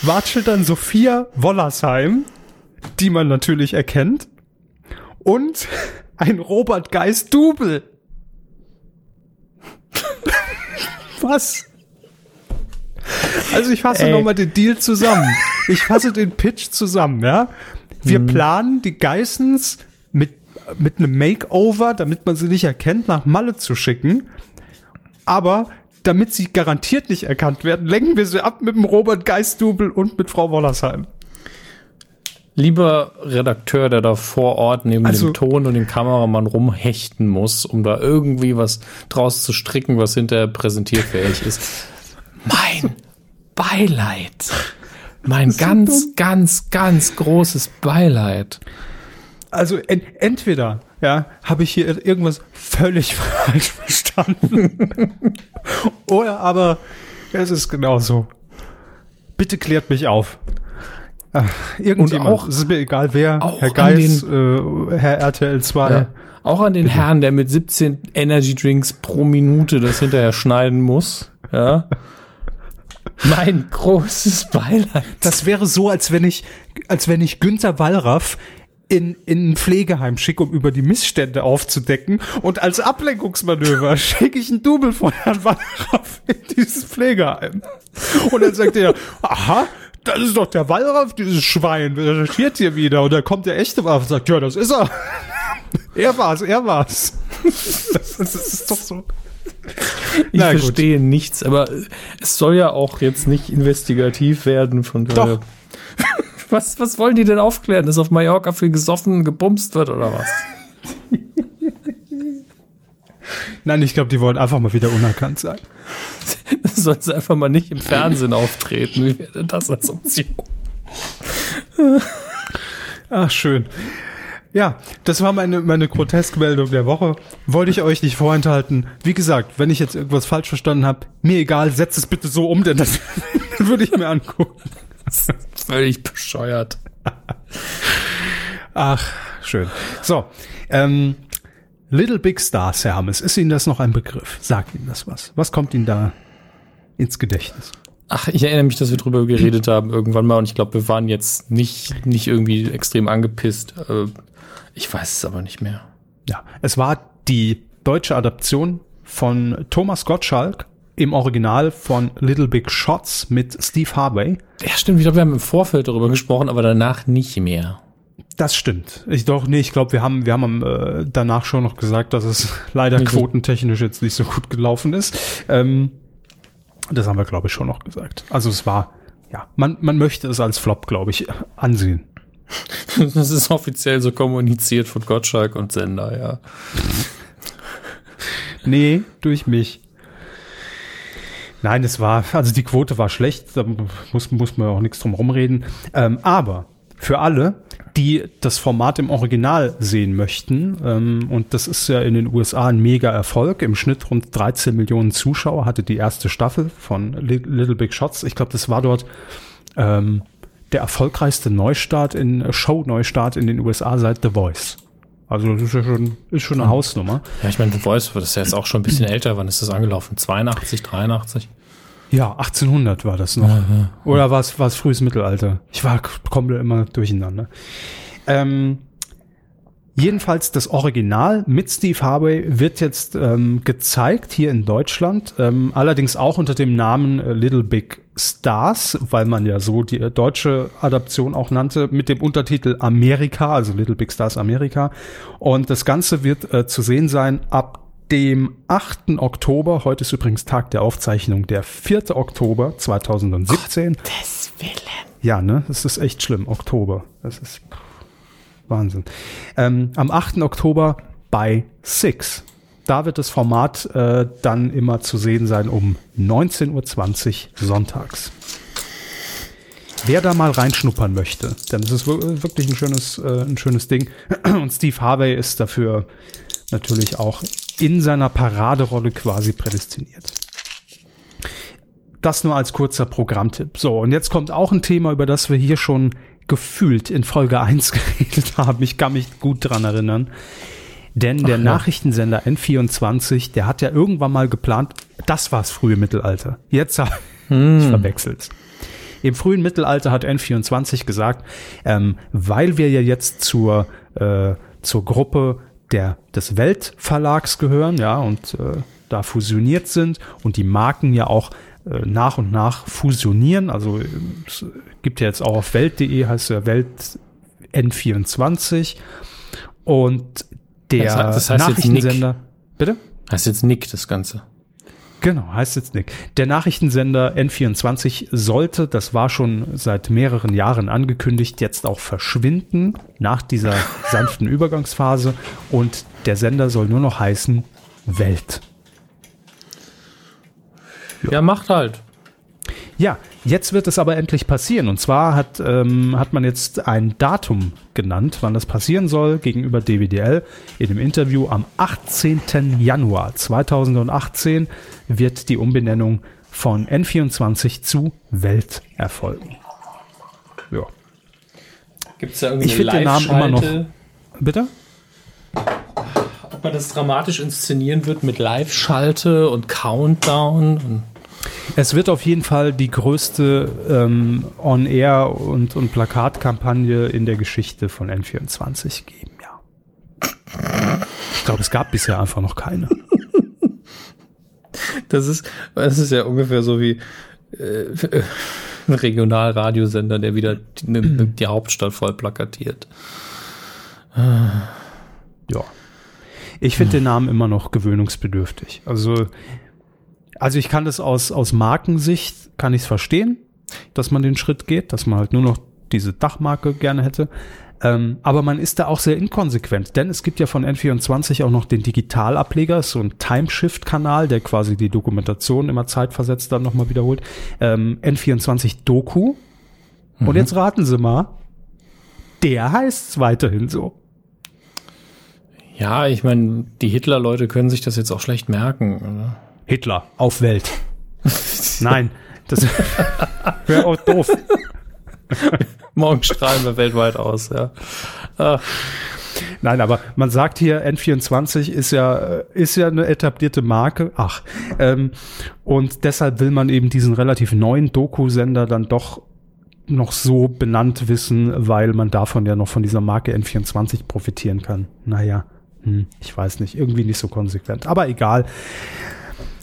watschelt dann Sophia Wollersheim, die man natürlich erkennt. und ein Robert Geist Double. Was? Also ich fasse nochmal den Deal zusammen. Ich fasse den Pitch zusammen, ja. Wir planen die Geissens mit, mit einem Makeover, damit man sie nicht erkennt, nach Malle zu schicken. Aber damit sie garantiert nicht erkannt werden, lenken wir sie ab mit dem Robert Geist Double und mit Frau Wollersheim. Lieber Redakteur, der da vor Ort neben Also- dem Ton und dem Kameramann rumhechten muss, um da irgendwie was draus zu stricken, was hinterher präsentierfähig ist. Mein Beileid. Mein ganz, ganz, ganz großes Beileid. Also en entweder ja, habe ich hier irgendwas völlig falsch verstanden. Oder aber es ist genauso. Bitte klärt mich auf. Ach, irgendjemand, Und auch- es ist mir egal wer, auch Herr an Geis, äh, Herr RTL 2. Ja. Auch an den Herrn, der mit 17 Energy Drinks pro Minute das hinterher schneiden muss. Ja. Mein großes Beileid. Das wäre so, als wenn ich, als wenn ich Günther Wallraff in, in ein Pflegeheim schicke, um über die Missstände aufzudecken. Und als Ablenkungsmanöver schicke ich ein Double von Herrn Wallraff in dieses Pflegeheim. Und dann sagt er, aha, das ist doch der Wallraff, dieses Schwein, recherchiert hier wieder. Und dann kommt der echte Wallraff und sagt, ja, das ist er. Er war's, er war's. Das, das ist doch so. Ich Na gut. verstehe nichts, aber es soll ja auch jetzt nicht investigativ werden von daher. Was, was wollen die denn aufklären? Dass auf Mallorca viel gesoffen, gebumst wird oder was? Nein, ich glaube, die wollen einfach mal wieder unerkannt sein. Soll sie einfach mal nicht im Fernsehen auftreten? Wie wäre denn das als Option? Ach, schön. Ja, das war meine, meine Groteskmeldung der Woche. Wollte ich euch nicht vorenthalten. Wie gesagt, wenn ich jetzt irgendwas falsch verstanden habe, mir egal, setzt es bitte so um, denn das würde ich mir angucken. Völlig bescheuert. Ach, schön. So, ähm, Little Big Stars, Herr Hammes, ist Ihnen das noch ein Begriff? Sagt Ihnen das was? Was kommt Ihnen da ins Gedächtnis? Ach, ich erinnere mich, dass wir drüber geredet haben irgendwann mal und ich glaube, wir waren jetzt nicht, nicht irgendwie extrem angepisst. Äh, Ich weiß es aber nicht mehr. Ja, es war die deutsche Adaption von Thomas Gottschalk im Original von Little Big Shots mit Steve Harvey. Ja, stimmt. Ich glaube, wir haben im Vorfeld darüber gesprochen, aber danach nicht mehr. Das stimmt. Ich doch nee, ich glaube, wir haben wir haben äh, danach schon noch gesagt, dass es leider Nicht quotentechnisch jetzt nicht so gut gelaufen ist. Ähm, das haben wir glaube ich schon noch gesagt. Also es war ja, man man möchte es als Flop, glaube ich, ansehen. Das ist offiziell so kommuniziert von Gottschalk und Sender, ja. Nee, durch mich. Nein, es war, also die Quote war schlecht, da muss, muss man auch nichts drum rumreden. Ähm, aber für alle, die das Format im Original sehen möchten, ähm, und das ist ja in den USA ein mega Erfolg, im Schnitt rund 13 Millionen Zuschauer hatte die erste Staffel von Li- Little Big Shots. Ich glaube, das war dort ähm, der erfolgreichste Neustart in Show-Neustart in den USA seit The Voice. Also das ist ja schon, ist schon eine Hausnummer. Ja, ich meine, The Voice das ist ja jetzt auch schon ein bisschen älter. Wann ist das angelaufen? 82, 83? Ja, 1800 war das noch. Oder war es war es frühes Mittelalter? Ich war komplett immer durcheinander. Ähm, jedenfalls das Original mit Steve Harvey wird jetzt ähm, gezeigt hier in Deutschland, ähm, allerdings auch unter dem Namen äh, Little Big Stars, weil man ja so die äh, deutsche Adaption auch nannte, mit dem Untertitel Amerika, also Little Big Stars Amerika. Und das Ganze wird äh, zu sehen sein ab dem 8. Oktober. Heute ist übrigens Tag der Aufzeichnung, der 4. Oktober 2017. Des Willen. Ja, ne? Das ist echt schlimm. Oktober. Das ist Wahnsinn. Ähm, am 8. Oktober bei Six. Da wird das Format äh, dann immer zu sehen sein um 19.20 Uhr sonntags. Wer da mal reinschnuppern möchte, denn es ist wir- wirklich ein schönes, äh, ein schönes Ding. Und Steve Harvey ist dafür natürlich auch in seiner Paraderolle quasi prädestiniert. Das nur als kurzer Programmtipp. So, und jetzt kommt auch ein Thema, über das wir hier schon gefühlt in Folge 1 geredet haben. Ich kann mich gut dran erinnern. Denn der ja. Nachrichtensender N24, der hat ja irgendwann mal geplant, das war's frühe Mittelalter. Jetzt habe ich verwechselt. Im frühen Mittelalter hat N24 gesagt, ähm, weil wir ja jetzt zur äh, zur Gruppe der, des Weltverlags gehören, ja, und äh, da fusioniert sind und die Marken ja auch nach und nach fusionieren. Also äh, es gibt ja jetzt auch auf Welt.de heißt ja Welt N24 und der Das heißt- das heißt Nachrichtensender. Bitte? Heißt jetzt Nick, das Ganze. Genau, heißt jetzt Nick. Der Nachrichtensender N24 sollte, das war schon seit mehreren Jahren angekündigt, jetzt auch verschwinden nach dieser sanften Übergangsphase und der Sender soll nur noch heißen Welt. Ja, macht halt. Ja, jetzt wird es aber endlich passieren. Und zwar hat, ähm, hat man jetzt ein Datum genannt, wann das passieren soll, gegenüber DWDL. In dem Interview am 18. Januar 2018 wird die Umbenennung von N24 zu Welt erfolgen. Ja. Gibt es da irgendwie Ich find den Namen immer noch-? Bitte? Ob man das dramatisch inszenieren wird mit Live-Schalte und Countdown? Und Es wird auf jeden Fall die größte ähm, On-Air- und, und Plakatkampagne in der Geschichte von N24 geben, ja. Ich glaube, es gab bisher einfach noch keine. das ist, das ist ja ungefähr so wie äh, ein Regionalradiosender, der wieder die, die Hauptstadt voll plakatiert. Ja. Ich finde den Namen immer noch gewöhnungsbedürftig. Also, also ich kann das aus, aus Markensicht, kann ich es verstehen, dass man den Schritt geht, dass man halt nur noch diese Dachmarke gerne hätte. Ähm, aber man ist da auch sehr inkonsequent, denn es gibt ja von N24 auch noch den Digitalableger, so ein Timeshift-Kanal, der quasi die Dokumentation immer zeitversetzt dann nochmal wiederholt. Ähm, N24 Doku. Und jetzt raten Sie mal, der heißt weiterhin so. Ja, ich meine, die Hitler-Leute können sich das jetzt auch schlecht merken. Oder? Hitler auf Welt. Nein, das wäre auch doof. Morgen strahlen wir weltweit aus, ja. Ah, Nein, aber man sagt hier, N24 ist ja, ist ja eine etablierte Marke. Ach, ähm, und deshalb will man eben diesen relativ neuen Doku-Sender dann doch noch so benannt wissen, weil man davon ja noch von dieser Marke N24 profitieren kann. Naja, hm, ich weiß nicht, irgendwie nicht so konsequent. Aber egal.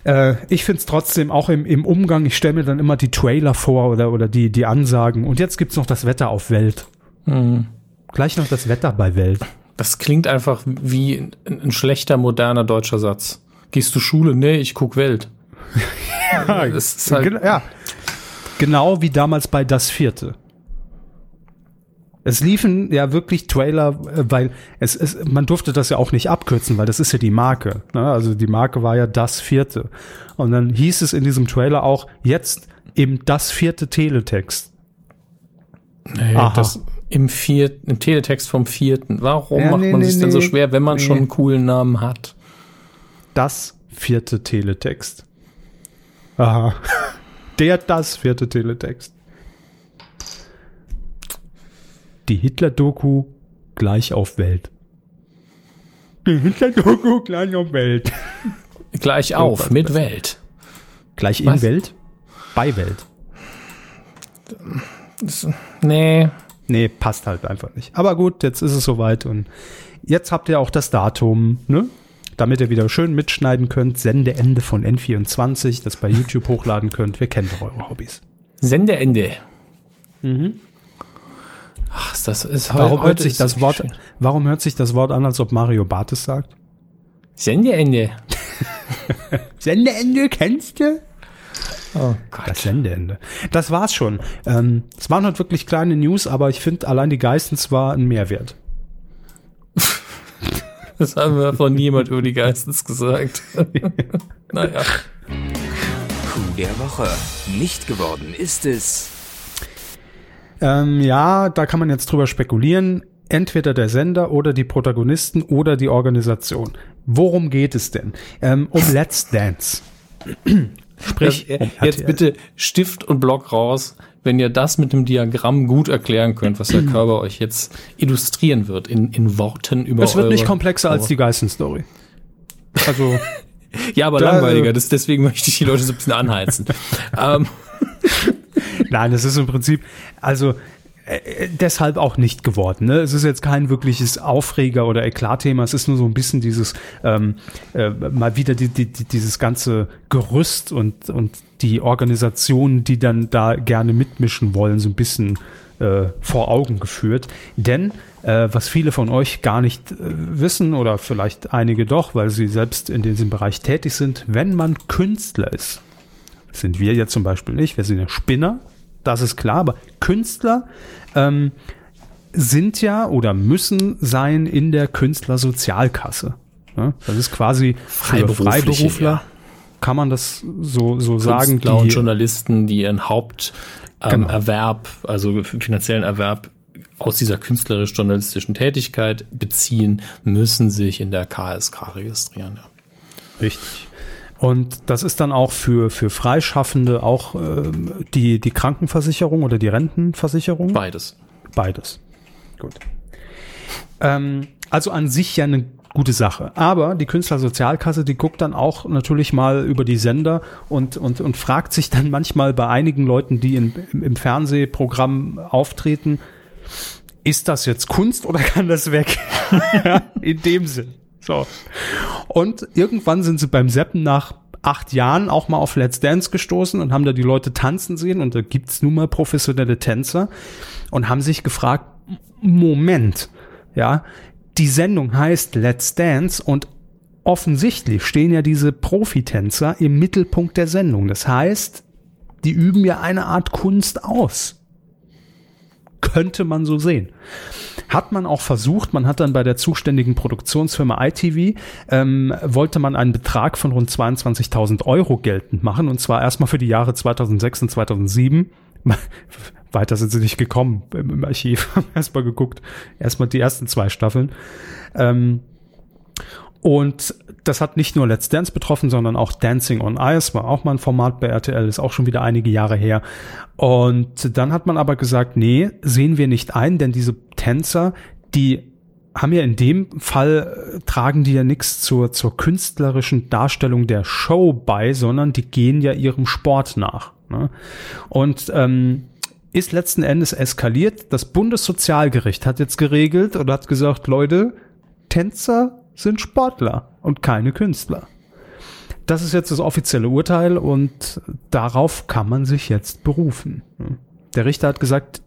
Äh, ich finde es trotzdem auch im, im Umgang, ich stelle mir dann immer die Trailer vor oder, oder die, die Ansagen. Und jetzt gibt's noch das Wetter auf Welt. hm. Gleich noch das Wetter bei Welt. Das klingt einfach wie ein, schlechter, moderner deutscher Satz. Gehst du Schule? Nee, ich guck Welt. ist halt, ja. Genau wie damals bei Das Vierte. Es liefen ja wirklich Trailer, äh, weil es, es, man durfte das ja auch nicht abkürzen, weil das ist ja die Marke. Ne? Also die Marke war ja Das Vierte. Und dann hieß es in diesem Trailer auch, jetzt im Das Vierte Teletext. nee, Aha. das im vierten, im Teletext vom vierten. Warum Ja, macht nee, man nee, sich denn so nee. schwer, wenn man Nee. schon einen coolen Namen hat? Das Vierte Teletext. Aha. Der Das Vierte Teletext. Die Hitler-Doku gleich auf Welt. Die Hitler-Doku gleich auf Welt. Gleich auf mit Welt. Gleich in Was? Welt? Bei Welt. Das, nee, Nee, passt halt einfach nicht. Aber gut, jetzt ist es soweit und jetzt habt ihr auch das Datum, ne? Damit ihr wieder schön mitschneiden könnt. Sendeende von N24, das bei YouTube hochladen könnt. Wir kennen doch eure Hobbys. Sendeende. Ach, das ist heu- Warum hört sich das Wort, schön. warum hört sich das Wort an, als ob Mario Bartes sagt? Sendeende. Sendeende kennst du? Oh Gott. Das Sendeende. Das war's schon. Ähm, es waren halt wirklich kleine News, aber ich finde allein die Geistens war ein Mehrwert. Das haben wir von niemand über die Geistens gesagt. naja. Coup der Woche. Nicht geworden ist es. Ähm, ja, da kann man jetzt drüber spekulieren. Entweder der Sender oder die Protagonisten oder die Organisation. Worum geht es denn? Ähm, um Let's Dance. Sprich, um äh, jetzt bitte Stift und Block raus, wenn ihr das mit dem Diagramm gut erklären könnt, was der Körper euch jetzt illustrieren wird in, in Worten über Es wird nicht komplexer als die Geißen-Story. Also, Ja, aber Da, langweiliger. äh, Das, deswegen möchte ich die Leute so ein bisschen anheizen. ähm, nein, es ist im Prinzip, also, äh, deshalb auch nicht geworden. Ne? Es ist jetzt kein wirkliches Aufreger oder Eklatthema. Es ist nur so ein bisschen dieses ähm, äh, mal wieder die, die, die, dieses ganze Gerüst und und die Organisationen, die dann da gerne mitmischen wollen, so ein bisschen äh, vor Augen geführt. Denn äh, was viele von euch gar nicht äh, wissen oder vielleicht einige doch, weil sie selbst in diesem Bereich tätig sind, wenn man Künstler ist, sind wir jetzt zum Beispiel nicht, wir sind ja Spinner, das ist klar, aber Künstler ähm, sind ja oder müssen sein in der Künstlersozialkasse. Ja, das ist quasi für Freiberufler, ja. kann man das so, so sagen. Künstler die, und Journalisten, die ihren Haupterwerb, ähm, genau. also finanziellen Erwerb aus dieser künstlerisch-journalistischen Tätigkeit beziehen, müssen sich in der KSK registrieren. Ja. Richtig. Und das ist dann auch für, für Freischaffende auch äh, die, die Krankenversicherung oder die Rentenversicherung? Beides. Beides. Gut. Ähm, also an sich ja eine gute Sache. Aber die Künstlersozialkasse, die guckt dann auch natürlich mal über die Sender und, und, und fragt sich dann manchmal bei einigen Leuten, die in, im Fernsehprogramm auftreten, ist das jetzt Kunst oder kann das weg? in dem Sinn. So. Und irgendwann sind sie beim Seppen nach acht Jahren auch mal auf Let's Dance gestoßen und haben da die Leute tanzen sehen und da gibt's nun mal professionelle Tänzer und haben sich gefragt, Moment, ja, die Sendung heißt Let's Dance und offensichtlich stehen ja diese Profitänzer im Mittelpunkt der Sendung. Das heißt, die üben ja eine Art Kunst aus. Könnte man so sehen. Hat man auch versucht, man hat dann bei der zuständigen Produktionsfirma ITV, ähm, wollte man einen Betrag von rund 22.000 Euro geltend machen und zwar erstmal für die Jahre 2006 und 2007. Weiter sind sie nicht gekommen im, Archiv. erstmal geguckt. Erstmal die ersten zwei Staffeln. Ähm, und das hat nicht nur Let's Dance betroffen, sondern auch Dancing on Ice war auch mal ein Format bei RTL, ist auch schon wieder einige Jahre her. Und dann hat man aber gesagt, nee, sehen wir nicht ein, denn diese Tänzer, die haben ja in dem Fall, äh, tragen die ja nichts zur, zur künstlerischen Darstellung der Show bei, sondern die gehen ja ihrem Sport nach. Ne? Und ähm, ist letzten Endes eskaliert. Das Bundessozialgericht hat jetzt geregelt oder hat gesagt, Leute, Tänzer sind Sportler und keine Künstler. Das ist jetzt das offizielle Urteil und darauf kann man sich jetzt berufen. Der Richter hat gesagt,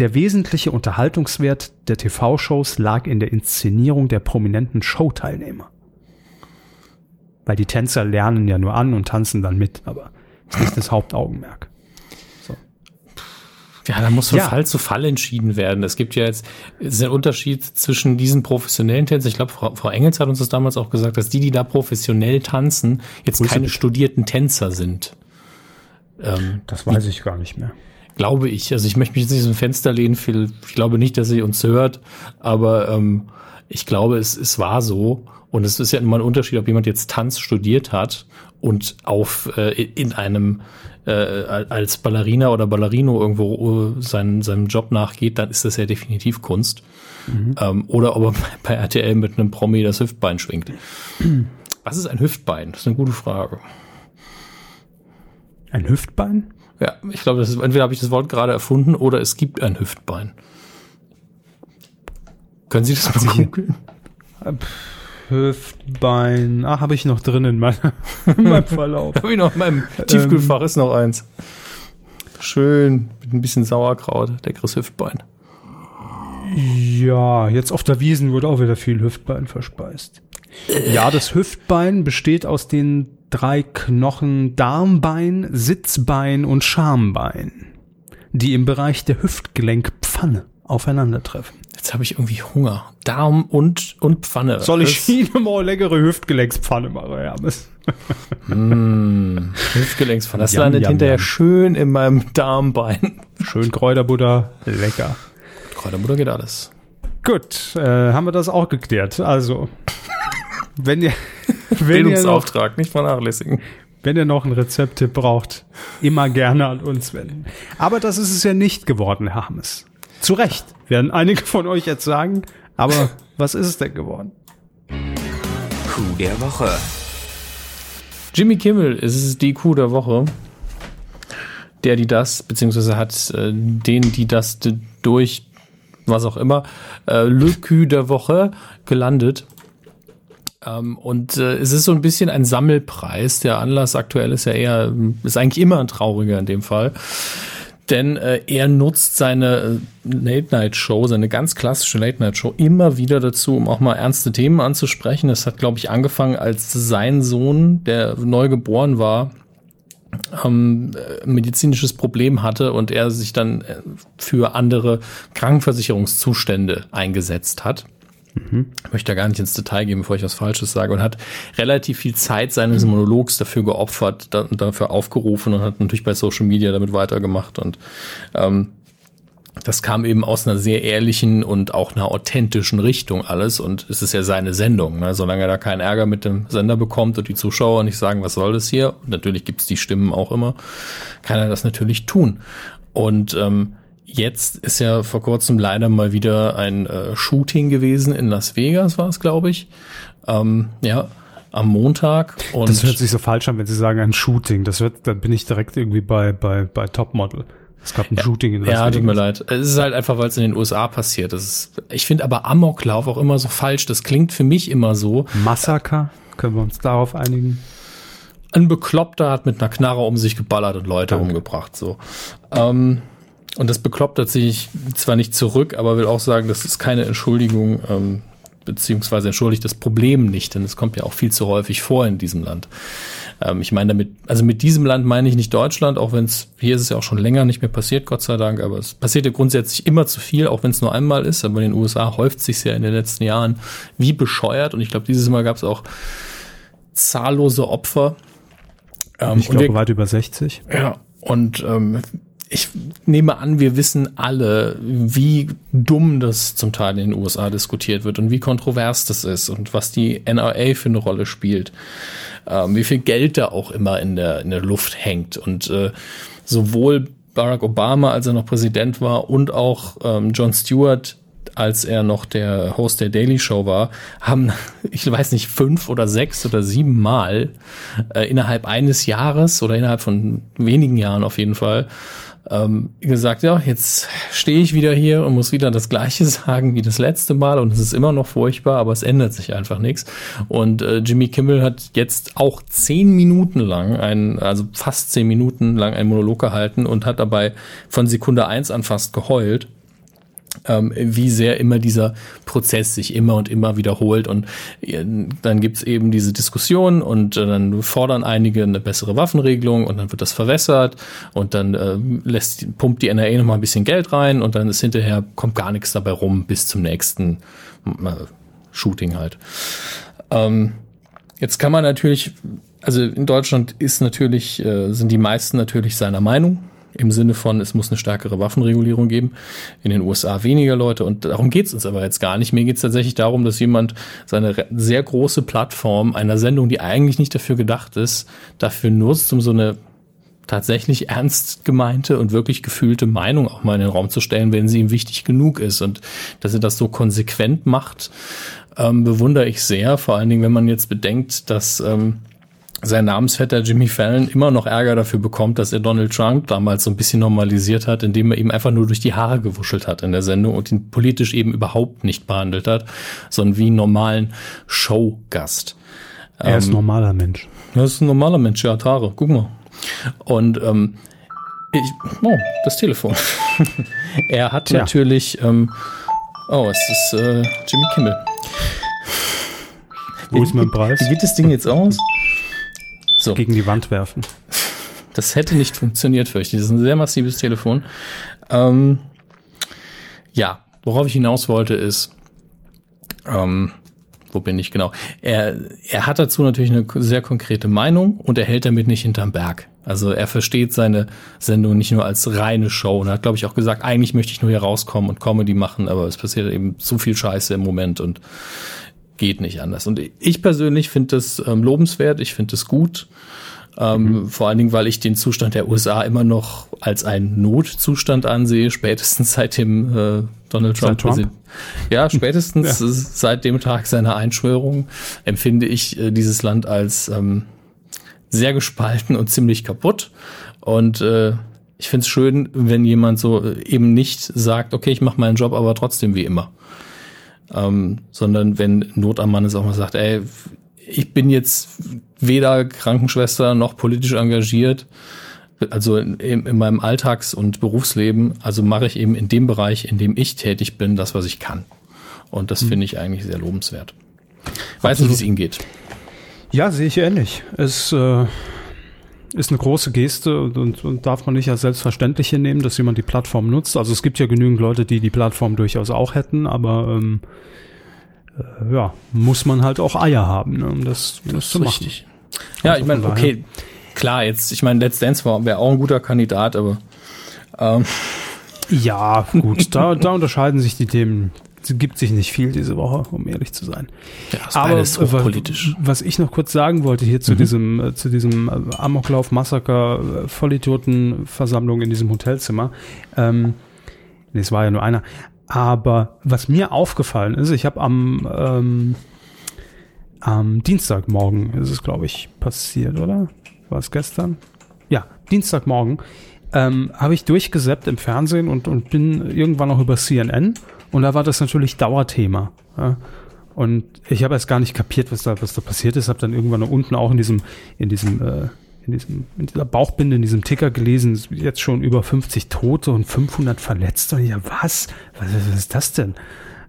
der wesentliche Unterhaltungswert der TV-Shows lag in der Inszenierung der prominenten Showteilnehmer. Weil die Tänzer lernen ja nur an und tanzen dann mit, aber ist nicht das Hauptaugenmerk. Ja, da muss von ja. Fall zu Fall entschieden werden. Es gibt ja jetzt ist ein Unterschied zwischen diesen professionellen Tänzern. Ich glaube, Frau, Frau Engels hat uns das damals auch gesagt, dass die, die da professionell tanzen, jetzt keine studierten Tänzer sind. Ähm, das weiß ich gar nicht mehr. Glaube ich. Also ich möchte mich jetzt nicht so ein Fenster lehnen, Phil. Ich glaube nicht, dass sie uns hört, aber ähm, ich glaube, es, es war so. Und es ist ja immer ein Unterschied, ob jemand jetzt Tanz studiert hat und auf äh, in einem äh, als Ballerina oder Ballerino irgendwo uh, seinen, seinem Job nachgeht, dann ist das ja definitiv Kunst. Mhm. Ähm, oder ob er bei RTL mit einem Promi das Hüftbein schwingt. Was ist ein Hüftbein? Das ist eine gute Frage. Ein Hüftbein? Ja, ich glaube, das ist, entweder habe ich das Wort gerade erfunden oder es gibt ein Hüftbein. Können Sie das mal googeln? Hüftbein. Ah, habe ich noch drin in, meiner, in meinem Verlauf. habe ich noch in meinem Tiefkühlfach ähm, ist noch eins. Schön mit ein bisschen Sauerkraut, leckeres Hüftbein. Ja, jetzt auf der Wiesen wurde auch wieder viel Hüftbein verspeist. Ja, das Hüftbein besteht aus den drei Knochen Darmbein, Sitzbein und Schambein, die im Bereich der Hüftgelenkpfanne aufeinandertreffen. Jetzt habe ich irgendwie Hunger. Darm und, und Pfanne. Soll ich Ihnen mal leckere Hüftgelenkspfanne machen, Hermes? mm, Hüftgelenkspfanne. Das landet jam, hinterher jam. schön in meinem Darmbein. Schön Kräuterbutter. Lecker. Kräuterbutter geht alles. Gut, äh, haben wir das auch geklärt. Also, wenn ihr... wenn Bildungsauftrag, ihr noch, nicht vernachlässigen. Wenn ihr noch einen Rezepttipp braucht, immer gerne an uns wenden. Aber das ist es ja nicht geworden, Herr Hammes. Zu Recht, werden einige von euch jetzt sagen. Aber was ist es denn geworden? Coup der Woche. Jimmy Kimmel ist die Coup der Woche. der, die das, beziehungsweise hat äh, den, die das durch was auch immer, äh, Le Cul der Woche gelandet. Ähm, und äh, es ist so ein bisschen ein Sammelpreis. Der Anlass aktuell ist ja eher, ist eigentlich immer ein trauriger in dem Fall. Denn äh, er nutzt seine äh, Late-Night-Show, seine ganz klassische Late-Night-Show immer wieder dazu, um auch mal ernste Themen anzusprechen. Das hat, glaube ich, angefangen, als sein Sohn, der neu geboren war, ähm, medizinisches Problem hatte und er sich dann äh, für andere Krankenversicherungszustände eingesetzt hat. Mhm. Möchte da gar nicht ins Detail gehen, bevor ich was Falsches sage. Und hat relativ viel Zeit seines Monologs dafür geopfert und dafür aufgerufen und hat natürlich bei Social Media damit weitergemacht. Und ähm, das kam eben aus einer sehr ehrlichen und auch einer authentischen Richtung alles und es ist ja seine Sendung. Ne? Solange er da keinen Ärger mit dem Sender bekommt und die Zuschauer nicht sagen, was soll das hier, und natürlich gibt's die Stimmen auch immer, kann er das natürlich tun. Und ähm, jetzt ist ja vor kurzem leider mal wieder ein äh, Shooting gewesen in Las Vegas, war es, glaube ich. Ähm, ja, am Montag. Und das hört sich so falsch an, wenn Sie sagen ein Shooting. Das wird, dann bin ich direkt irgendwie bei, bei, bei Topmodel. Es gab ein ja, Shooting in Las Ja, tut mir leid. Es ist halt einfach, weil es in den USA passiert. Ist, ich finde aber Amoklauf auch immer so falsch. Das klingt für mich immer so. Massaker? Können wir uns darauf einigen? Ein Bekloppter hat mit einer Knarre um sich geballert und Leute Danke. umgebracht. So. Ähm, und das Bekloppter ziehe ich zwar nicht zurück, aber will auch sagen, das ist keine Entschuldigung, ähm, beziehungsweise entschuldigt das Problem nicht, denn es kommt ja auch viel zu häufig vor in diesem Land. Ähm, ich meine damit, also mit diesem Land meine ich nicht Deutschland, auch wenn es, hier ist es ja auch schon länger nicht mehr passiert, Gott sei Dank, aber es passiert ja grundsätzlich immer zu viel, auch wenn es nur einmal ist, aber in den USA häuft sich ja in den letzten Jahren wie bescheuert und ich glaube, dieses Mal gab es auch zahllose Opfer. Ähm, ich glaube, weit über 60. Ja, und ähm, ich nehme an, wir wissen alle, wie dumm das zum Teil in den USA diskutiert wird und wie kontrovers das ist und was die NRA für eine Rolle spielt, ähm, wie viel Geld da auch immer in der, in der Luft hängt. Und äh, sowohl Barack Obama, als er noch Präsident war, und auch ähm, John Stewart als er noch der Host der Daily Show war, haben, ich weiß nicht, fünf oder sechs oder sieben Mal äh, innerhalb eines Jahres oder innerhalb von wenigen Jahren auf jeden Fall ähm, gesagt, ja, jetzt stehe ich wieder hier und muss wieder das Gleiche sagen wie das letzte Mal und es ist immer noch furchtbar, aber es ändert sich einfach nichts. Und äh, Jimmy Kimmel hat jetzt auch zehn Minuten lang, ein, also fast zehn Minuten lang einen Monolog gehalten und hat dabei von Sekunde eins an fast geheult ähm, wie sehr immer dieser Prozess sich immer und immer wiederholt. Und äh, dann gibt's eben diese Diskussion und äh, dann fordern einige eine bessere Waffenregelung und dann wird das verwässert und dann äh, lässt, pumpt die NRA nochmal ein bisschen Geld rein und dann ist hinterher, kommt gar nichts dabei rum bis zum nächsten äh, Shooting halt. Ähm, jetzt kann man natürlich, also in Deutschland ist natürlich, äh, sind die meisten natürlich seiner Meinung im Sinne von, es muss eine stärkere Waffenregulierung geben. In den USA weniger Leute. Und darum geht es uns aber jetzt gar nicht. Mir geht es tatsächlich darum, dass jemand seine sehr große Plattform einer Sendung, die eigentlich nicht dafür gedacht ist, dafür nutzt, um so eine tatsächlich ernst gemeinte und wirklich gefühlte Meinung auch mal in den Raum zu stellen, wenn sie ihm wichtig genug ist. Und dass er das so konsequent macht, ähm, bewundere ich sehr. Vor allen Dingen, wenn man jetzt bedenkt, dass ähm, sein Namensvetter Jimmy Fallon immer noch Ärger dafür bekommt, dass er Donald Trump damals so ein bisschen normalisiert hat, indem er ihm einfach nur durch die Haare gewuschelt hat in der Sendung und ihn politisch eben überhaupt nicht behandelt hat, sondern wie einen normalen Showgast. Er ist ein ähm, normaler Mensch. Er ist ein normaler Mensch, ja, Haare, guck mal. Und ähm, ich, oh, das Telefon. er hat ja. natürlich, ähm, oh, es ist äh, Jimmy Kimmel. Wo ist mein Preis? Wie geht das Ding jetzt aus? So. Gegen die Wand werfen. Das hätte nicht funktioniert, fürchte ich. Das ist ein sehr massives Telefon. Ähm, ja, worauf ich hinaus wollte ist, ähm, wo bin ich genau? Er, er hat dazu natürlich eine sehr konkrete Meinung und er hält damit nicht hinterm Berg. Also er versteht seine Sendung nicht nur als reine Show und hat, glaube ich, auch gesagt, eigentlich möchte ich nur hier rauskommen und Comedy machen, aber es passiert eben zu viel Scheiße im Moment und geht nicht anders. Und ich persönlich finde das ähm, lobenswert, ich finde das gut. Ähm, mhm. Vor allen Dingen, weil ich den Zustand der USA immer noch als einen Notzustand ansehe, spätestens seit dem äh, Donald Trump. Trump? Ja, spätestens ja. seit dem Tag seiner Einschwörung empfinde ich äh, dieses Land als ähm, sehr gespalten und ziemlich kaputt. Und äh, Ich finde es schön, wenn jemand so äh, eben nicht sagt, okay, ich mache meinen Job, aber trotzdem wie immer. Ähm, sondern wenn Not am Mann ist, auch mal sagt, ey, ich bin jetzt weder Krankenschwester noch politisch engagiert, also in, in meinem Alltags- und Berufsleben, also mache ich eben in dem Bereich, in dem ich tätig bin, das, was ich kann. Und das mhm. finde ich eigentlich sehr lobenswert. Weiß nicht, wie es Ihnen geht. Ja, sehe ich ähnlich. Es äh, ist eine große Geste und, und, und darf man nicht als selbstverständlich hinnehmen, dass jemand die Plattform nutzt. Also es gibt ja genügend Leute, die die Plattform durchaus auch hätten, aber ähm, äh, ja, muss man halt auch Eier haben, ne, um das, das, das zu machen. Richtig. Ja, ich meine, okay, klar, jetzt, ich meine, Let's Dance wäre auch ein guter Kandidat, aber ähm. ja, gut, da, da unterscheiden sich die Themen. Es gibt sich nicht viel diese Woche, um ehrlich zu sein. Ja, ist aber ist politisch. Was ich noch kurz sagen wollte hier zu mhm. diesem, äh, zu diesem äh, Amoklauf, Massaker, äh, Vollidioten-Versammlung in diesem Hotelzimmer. Ähm, nee, es war ja nur einer. Aber was mir aufgefallen ist, ich habe am, ähm, am Dienstagmorgen ist es, glaube ich, passiert, oder? War es gestern? Ja, Dienstagmorgen ähm, habe ich durchgesäppt im Fernsehen und, und bin irgendwann noch über CNN und da war das natürlich Dauerthema. Ja. Und ich habe erst gar nicht kapiert, was da, was da passiert ist. Habe dann irgendwann unten auch in diesem, in diesem, äh, in diesem, in dieser Bauchbinde, in diesem Ticker gelesen, jetzt schon über 50 Tote und 500 Verletzte. Und ja, was? Was, was ist das denn?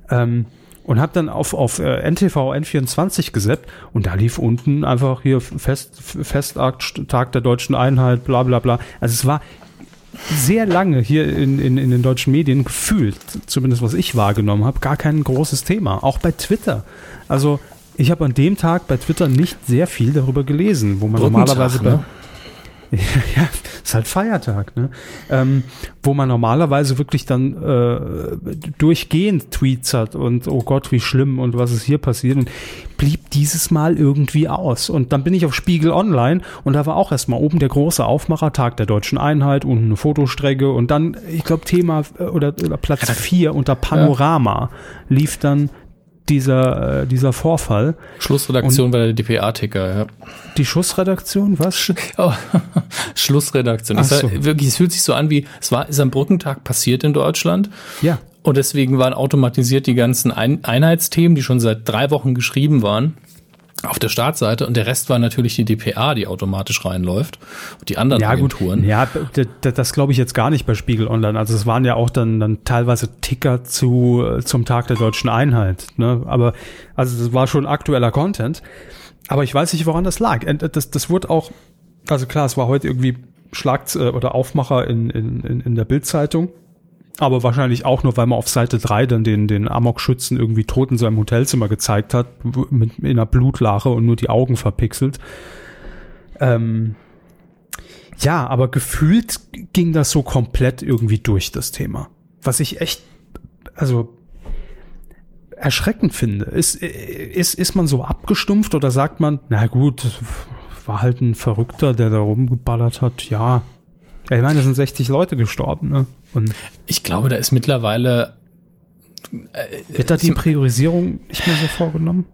Ähm, und habe dann auf, auf äh, NTV N24 gesetzt und da lief unten einfach hier Fest, Festakt, Tag der deutschen Einheit, bla bla bla. Also es war sehr lange hier in, in, in den deutschen Medien gefühlt, zumindest was ich wahrgenommen habe, gar kein großes Thema. Auch bei Twitter. Also ich habe an dem Tag bei Twitter nicht sehr viel darüber gelesen, wo man normalerweise bei, ne? ja, ist halt Feiertag, ne? Ähm, wo man normalerweise wirklich dann äh, durchgehend Tweets hat und oh Gott, wie schlimm und was ist hier passiert und blieb dieses Mal irgendwie aus. Und dann bin ich auf Spiegel Online und da war auch erstmal oben der große Aufmacher, Tag der deutschen Einheit und eine Fotostrecke und dann, ich glaube, Thema äh, oder, oder Platz vier unter Panorama lief dann dieser, äh, dieser Vorfall. Schlussredaktion und bei der DPA-Ticker, ja. Die Schussredaktion, was? Sch oh, Schlussredaktion. Ach so. War, wirklich, es fühlt sich so an wie, es war, ist am Brückentag passiert in Deutschland. Ja. Und deswegen waren automatisiert die ganzen Ein Einheitsthemen, die schon seit drei Wochen geschrieben waren, auf der Startseite und der Rest war natürlich die DPA, die automatisch reinläuft und die anderen ja, Agenturen. Gut. Ja, das, das glaube ich jetzt gar nicht bei Spiegel Online. Also es waren ja auch dann, dann teilweise Ticker zu zum Tag der deutschen Einheit. Ne? Aber also das war schon aktueller Content. Aber ich weiß nicht, woran das lag. Das, das wurde auch, also klar, es war heute irgendwie Schlag oder Aufmacher in, in, in der Bildzeitung aber wahrscheinlich auch nur, weil man auf Seite 3 dann den, den Amok-Schützen irgendwie tot in seinem Hotelzimmer gezeigt hat, mit, in einer Blutlache und nur die Augen verpixelt. Ähm, ja, aber gefühlt ging das so komplett irgendwie durch das Thema. Was ich echt, also erschreckend finde. Ist, ist, ist man so abgestumpft oder sagt man, na gut, war halt ein Verrückter, der da rumgeballert hat, ja. Ja ich meine, da sind 60 Leute gestorben, ne? Und ich glaube, da ist mittlerweile. Äh, Wird da die Priorisierung nicht mehr so vorgenommen?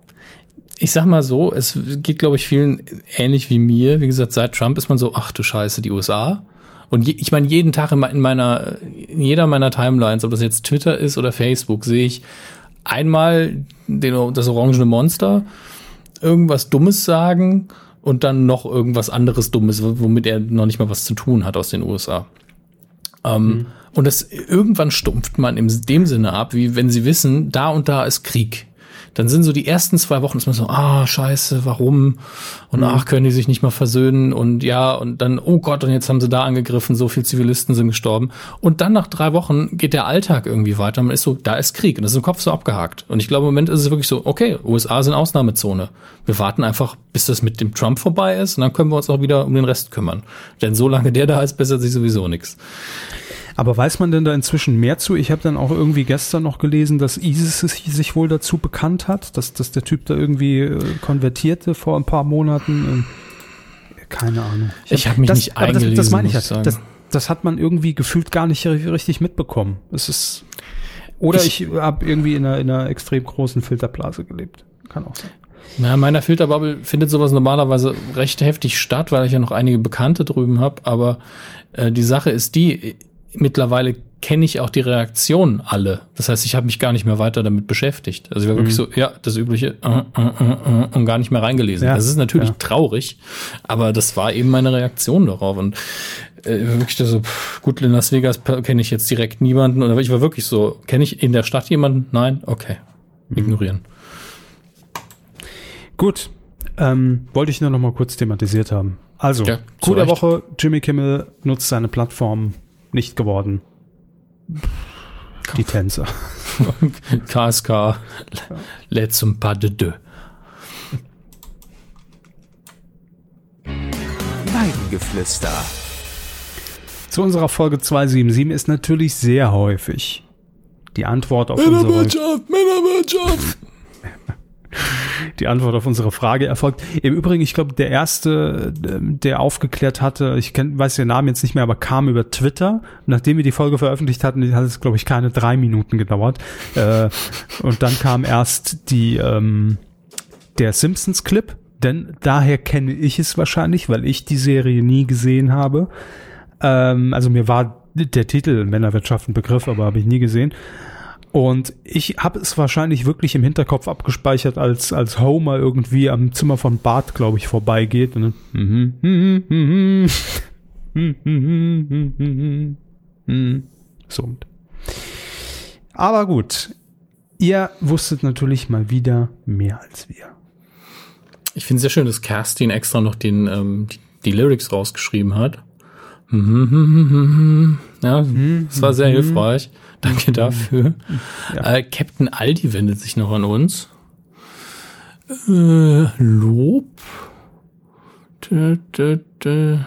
Ich sag mal so, es geht, glaube ich, vielen ähnlich wie mir. Wie gesagt, seit Trump ist man so, ach du Scheiße, die USA. Und je, ich meine, jeden Tag in meiner, in jeder meiner Timelines, ob das jetzt Twitter ist oder Facebook, sehe ich einmal den, das orangene Monster irgendwas Dummes sagen und dann noch irgendwas anderes Dummes, womit er noch nicht mal was zu tun hat aus den USA. Ähm, mhm. Und das irgendwann stumpft man in dem Sinne ab, wie wenn sie wissen, da und da ist Krieg. Dann sind so die ersten zwei Wochen ist man so, ah, scheiße, warum? Und mhm. ach, können die sich nicht mal versöhnen? Und ja, und dann, oh Gott, und jetzt haben sie da angegriffen, so viele Zivilisten sind gestorben. Und dann nach drei Wochen geht der Alltag irgendwie weiter. Man ist so, da ist Krieg. Und das ist im Kopf so abgehakt. Und ich glaube, im Moment ist es wirklich so, okay, USA sind Ausnahmezone. Wir warten einfach, bis das mit dem Trump vorbei ist. Und dann können wir uns auch wieder um den Rest kümmern. Denn solange der da ist, bessert sich sowieso nichts. Aber weiß man denn da inzwischen mehr zu? Ich habe dann auch irgendwie gestern noch gelesen, dass ISIS sich wohl dazu bekannt hat, dass, dass der Typ da irgendwie äh, konvertierte vor ein paar Monaten. Äh, keine Ahnung. Ich habe hab mich das, nicht eingelesen, das, das meine ich ja. Das, das hat man irgendwie gefühlt gar nicht richtig mitbekommen. Es ist oder ich, ich habe irgendwie in einer, in einer extrem großen Filterblase gelebt. Kann auch sein. Na, in meiner Filterbubble findet sowas normalerweise recht heftig statt, weil ich ja noch einige Bekannte drüben habe. Aber äh, die Sache ist die, mittlerweile kenne ich auch die Reaktionen alle. Das heißt, ich habe mich gar nicht mehr weiter damit beschäftigt. Also ich war mhm. wirklich so, ja, das übliche äh, äh, äh, äh, und gar nicht mehr reingelesen. Ja, das ist natürlich ja. traurig, aber das war eben meine Reaktion darauf. Und äh, wirklich so, pff, gut, in Las Vegas kenne ich jetzt direkt niemanden. Und ich war wirklich so, kenne ich in der Stadt jemanden? Nein? Okay. Mhm. Ignorieren. Gut. Ähm, wollte ich nur noch mal kurz thematisiert haben. Also, ja, Coup der Woche, Jimmy Kimmel nutzt seine Plattform nicht geworden. Die Tänzer. KSK lädt zum Pas de deux. Weidengeflüster. Zu unserer Folge 277 ist natürlich sehr häufig die Antwort auf unsere... Männerwirtschaft, Männerwirtschaft! die Antwort auf unsere Frage erfolgt. Im Übrigen, ich glaube, der erste, ähm, der aufgeklärt hatte, ich kenn, weiß den Namen jetzt nicht mehr, aber kam über Twitter. Nachdem wir die Folge veröffentlicht hatten, hat es, glaube ich, keine drei Minuten gedauert. Äh, und dann kam erst die ähm, der Simpsons-Clip, denn daher kenne ich es wahrscheinlich, weil ich die Serie nie gesehen habe. Ähm, also mir war der Titel Männerwirtschaft ein Begriff, aber habe ich nie gesehen. Und ich habe es wahrscheinlich wirklich im Hinterkopf abgespeichert, als, als Homer irgendwie am Zimmer von Bart, glaube ich, vorbeigeht. Und dann, so. Aber gut, ihr wusstet natürlich mal wieder mehr als wir. Ich finde es sehr schön, dass Kerstin extra noch den, ähm, die, die Lyrics rausgeschrieben hat. Ja, das war sehr hilfreich. Danke dafür. Ja. Äh, Captain Aldi wendet sich noch an uns. Äh, Lob. Dö, dö, dö.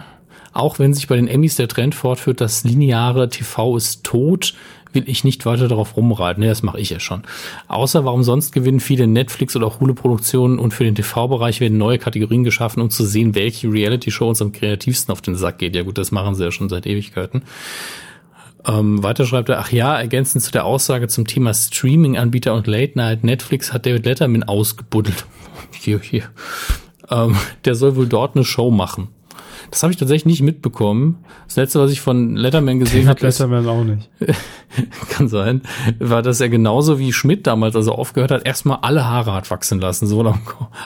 Auch wenn sich bei den Emmys der Trend fortführt, das lineare TV ist tot, will ich nicht weiter darauf rumreiten. Nee, das mache ich ja schon. Außer warum sonst gewinnen viele Netflix- oder Hulu-Produktionen und für den TV-Bereich werden neue Kategorien geschaffen, um zu sehen, welche Reality-Show uns am kreativsten auf den Sack geht. Ja gut, das machen sie ja schon seit Ewigkeiten. Ähm, weiter schreibt er, ach ja, ergänzend zu der Aussage zum Thema Streaming-Anbieter und Late Night, Netflix hat David Letterman ausgebuddelt. hier, hier. Ähm, der soll wohl dort eine Show machen. Das habe ich tatsächlich nicht mitbekommen. Das letzte, was ich von Letterman gesehen habe, Letterman auch nicht. kann sein, war, dass er genauso wie Schmidt damals, also aufgehört hat, erstmal alle Haare hat wachsen lassen, sowohl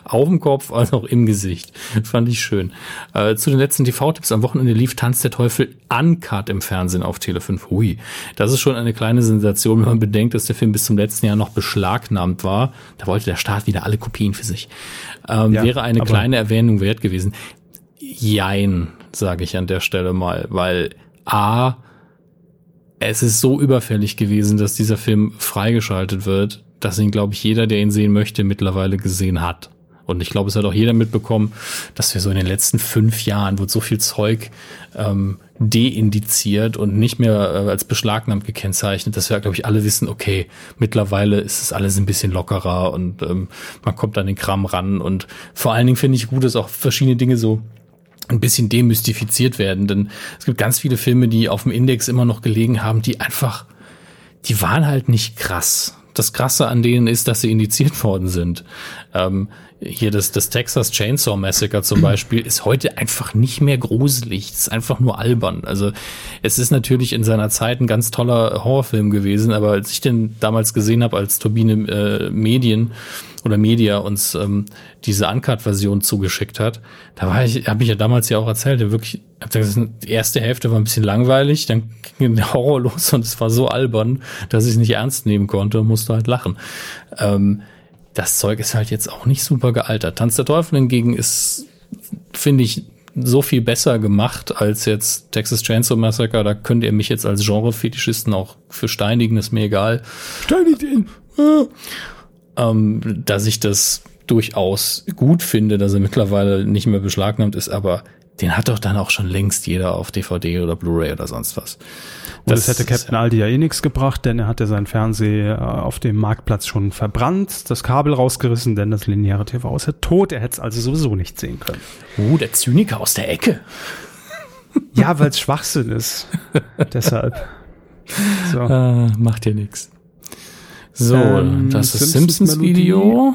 auf dem Kopf als auch im Gesicht. Fand ich schön. Äh, zu den letzten TV-Tipps am Wochenende lief Tanz der Teufel uncut im Fernsehen auf Tele 5. Hui, das ist schon eine kleine Sensation, wenn man bedenkt, dass der Film bis zum letzten Jahr noch beschlagnahmt war. Da wollte der Staat wieder alle Kopien für sich. Ähm, ja, wäre eine kleine Erwähnung wert gewesen. Jein, sage ich an der Stelle mal, weil A, es ist so überfällig gewesen, dass dieser Film freigeschaltet wird, dass ihn, glaube ich, jeder, der ihn sehen möchte, mittlerweile gesehen hat. Und ich glaube, es hat auch jeder mitbekommen, dass wir so in den letzten fünf Jahren wird so viel Zeug ähm, deindiziert und nicht mehr äh, als beschlagnahmt gekennzeichnet, dass wir, glaube ich, alle wissen, okay, mittlerweile ist es alles ein bisschen lockerer und ähm, man kommt an den Kram ran. Und vor allen Dingen finde ich gut, dass auch verschiedene Dinge so ein bisschen demystifiziert werden, denn es gibt ganz viele Filme, die auf dem Index immer noch gelegen haben, die einfach, die waren halt nicht krass. Das Krasse an denen ist, dass sie indiziert worden sind. Ähm, hier das, das Texas Chainsaw Massacre zum Beispiel ist heute einfach nicht mehr gruselig. Es ist einfach nur albern. Also es ist natürlich in seiner Zeit ein ganz toller Horrorfilm gewesen, aber als ich den damals gesehen habe, als Turbine äh, Medien oder Media uns ähm, diese Uncut-Version zugeschickt hat, da war ich, habe ich ja damals ja auch erzählt, wirklich, hab gesagt, die erste Hälfte war ein bisschen langweilig, dann ging der Horror los und es war so albern, dass ich es nicht ernst nehmen konnte und musste halt lachen. Ähm, das Zeug ist halt jetzt auch nicht super gealtert. Tanz der Teufel hingegen ist, finde ich, so viel besser gemacht als jetzt Texas Chainsaw Massacre. Da könnt ihr mich jetzt als Genre-Fetischisten auch für steinigen, ist mir egal. Steinigt ihn! Ähm, dass ich das durchaus gut finde, dass er mittlerweile nicht mehr beschlagnahmt ist, aber den hat doch dann auch schon längst jeder auf DVD oder Blu-ray oder sonst was. Und das, hätte Captain Aldi ja eh nichts gebracht, denn er hatte sein Fernseher äh, auf dem Marktplatz schon verbrannt, das Kabel rausgerissen, denn das lineare TV ist ja tot. Er hätte es also sowieso nicht sehen können. Uh, der Zyniker aus der Ecke. Ja, weil es Schwachsinn ist. Deshalb. So. Ah, macht ja nichts. So, ähm, das ist Simpsons-Video.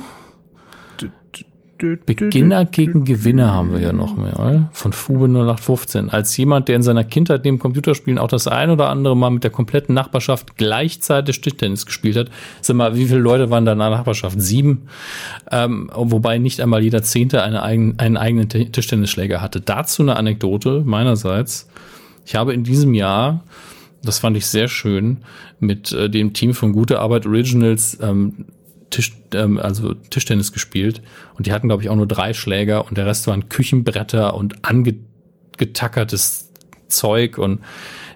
Beginner gegen Gewinner haben wir ja noch mehr, von Fube 0815. Als jemand, der in seiner Kindheit neben Computerspielen auch das ein oder andere Mal mit der kompletten Nachbarschaft gleichzeitig Tischtennis gespielt hat. Sag mal, wie viele Leute waren da in der Nachbarschaft? Sieben. Ähm, wobei nicht einmal jeder Zehnte eine eigen, einen eigenen Tischtennisschläger hatte. Dazu eine Anekdote meinerseits. Ich habe in diesem Jahr das fand ich sehr schön, mit äh, dem Team von Gute Arbeit Originals ähm, Tisch, ähm, also Tischtennis gespielt und die hatten, glaube ich, auch nur drei Schläger und der Rest waren Küchenbretter und angetackertes Zeug und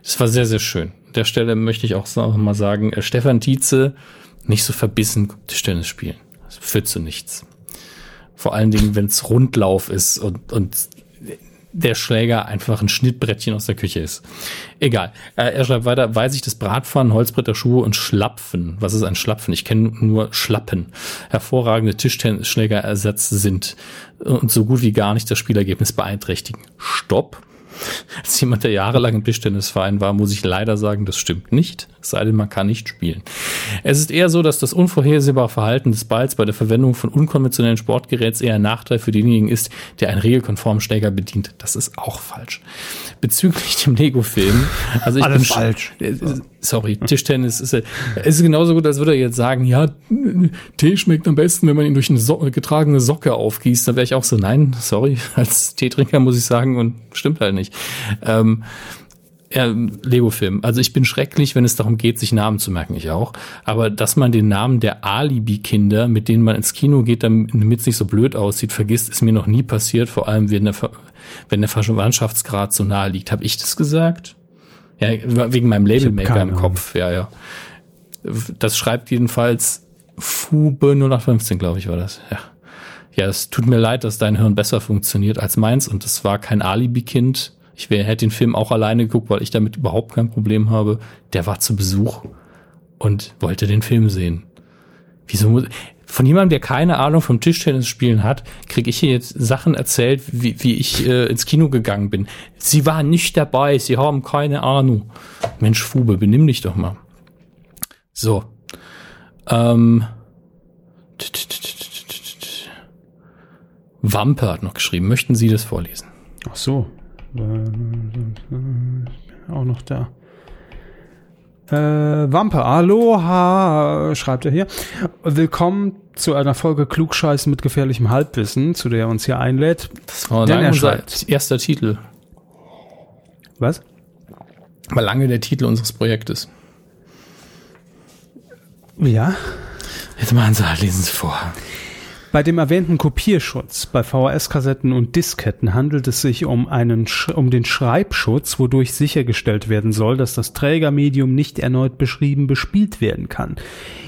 es war sehr, sehr schön. An der Stelle möchte ich auch mal sagen, äh, Stefan Tietze, nicht so verbissen Tischtennis spielen. Das führt zu nichts. Vor allen Dingen, wenn es Rundlauf ist und, und der Schläger einfach ein Schnittbrettchen aus der Küche ist. Egal. Äh, er schreibt weiter, weiß ich das Bratpfannen, Holzbretter, Schuhe und Schlapfen. Was ist ein Schlapfen? Ich kenne nur Schlappen. Hervorragende Tischtennisschlägerersatz sind und so gut wie gar nicht das Spielergebnis beeinträchtigen. Stopp. Als jemand, der jahrelang im Tischtennisverein war, muss ich leider sagen, das stimmt nicht. Es sei denn, man kann nicht spielen. Es ist eher so, dass das unvorhersehbare Verhalten des Balls bei der Verwendung von unkonventionellen Sportgeräts eher ein Nachteil für denjenigen ist, der einen regelkonformen Schläger bedient. Das ist auch falsch. Bezüglich dem Lego-Film, also ich Alles bin falsch. Äh, Sorry, Tischtennis ist, äh, ist genauso gut, als würde er jetzt sagen, ja, Tee schmeckt am besten, wenn man ihn durch eine so getragene Socke aufgießt. Da wäre ich auch so, nein, sorry, als Teetrinker muss ich sagen und stimmt halt nicht. Ähm, ja, Lego-Film. Also ich bin schrecklich, wenn es darum geht, sich Namen zu merken, ich auch. Aber dass man den Namen der Alibi-Kinder, mit denen man ins Kino geht, damit es nicht so blöd aussieht, vergisst, ist mir noch nie passiert. Vor allem, wenn der, wenn der Verwandtschaftsgrad so nahe liegt. Habe ich das gesagt? Ja, wegen meinem Labelmaker im Kopf. Ja, ja. Das schreibt jedenfalls Fube 0815, glaube ich, war das. Ja. Ja, es tut mir leid, dass dein Hirn besser funktioniert als meins und es war kein Alibi-Kind ich wär, hätte den Film auch alleine geguckt, weil ich damit überhaupt kein Problem habe. Der war zu Besuch und wollte den Film sehen. Wieso muss, von jemandem, der keine Ahnung vom Tischtennisspielen hat, kriege ich hier jetzt Sachen erzählt, wie, wie ich äh, ins Kino gegangen bin. Sie waren nicht dabei, sie haben keine Ahnung. Mensch, Fube, benimm dich doch mal. So. Ähm. Wampe hat noch geschrieben. Möchten Sie das vorlesen? Ach so. Auch noch da. Äh, Wampe, Aloha, schreibt er hier. Willkommen zu einer Folge Klugscheißen mit gefährlichem Halbwissen, zu der er uns hier einlädt. Das war lange unser erster Titel. Was? War lange der Titel unseres Projektes. Ja. Jetzt machen Sie, lesen Sie vor. Bei dem erwähnten Kopierschutz bei VHS-Kassetten und Disketten handelt es sich um, einen, um den Schreibschutz, wodurch sichergestellt werden soll, dass das Trägermedium nicht erneut beschrieben bespielt werden kann.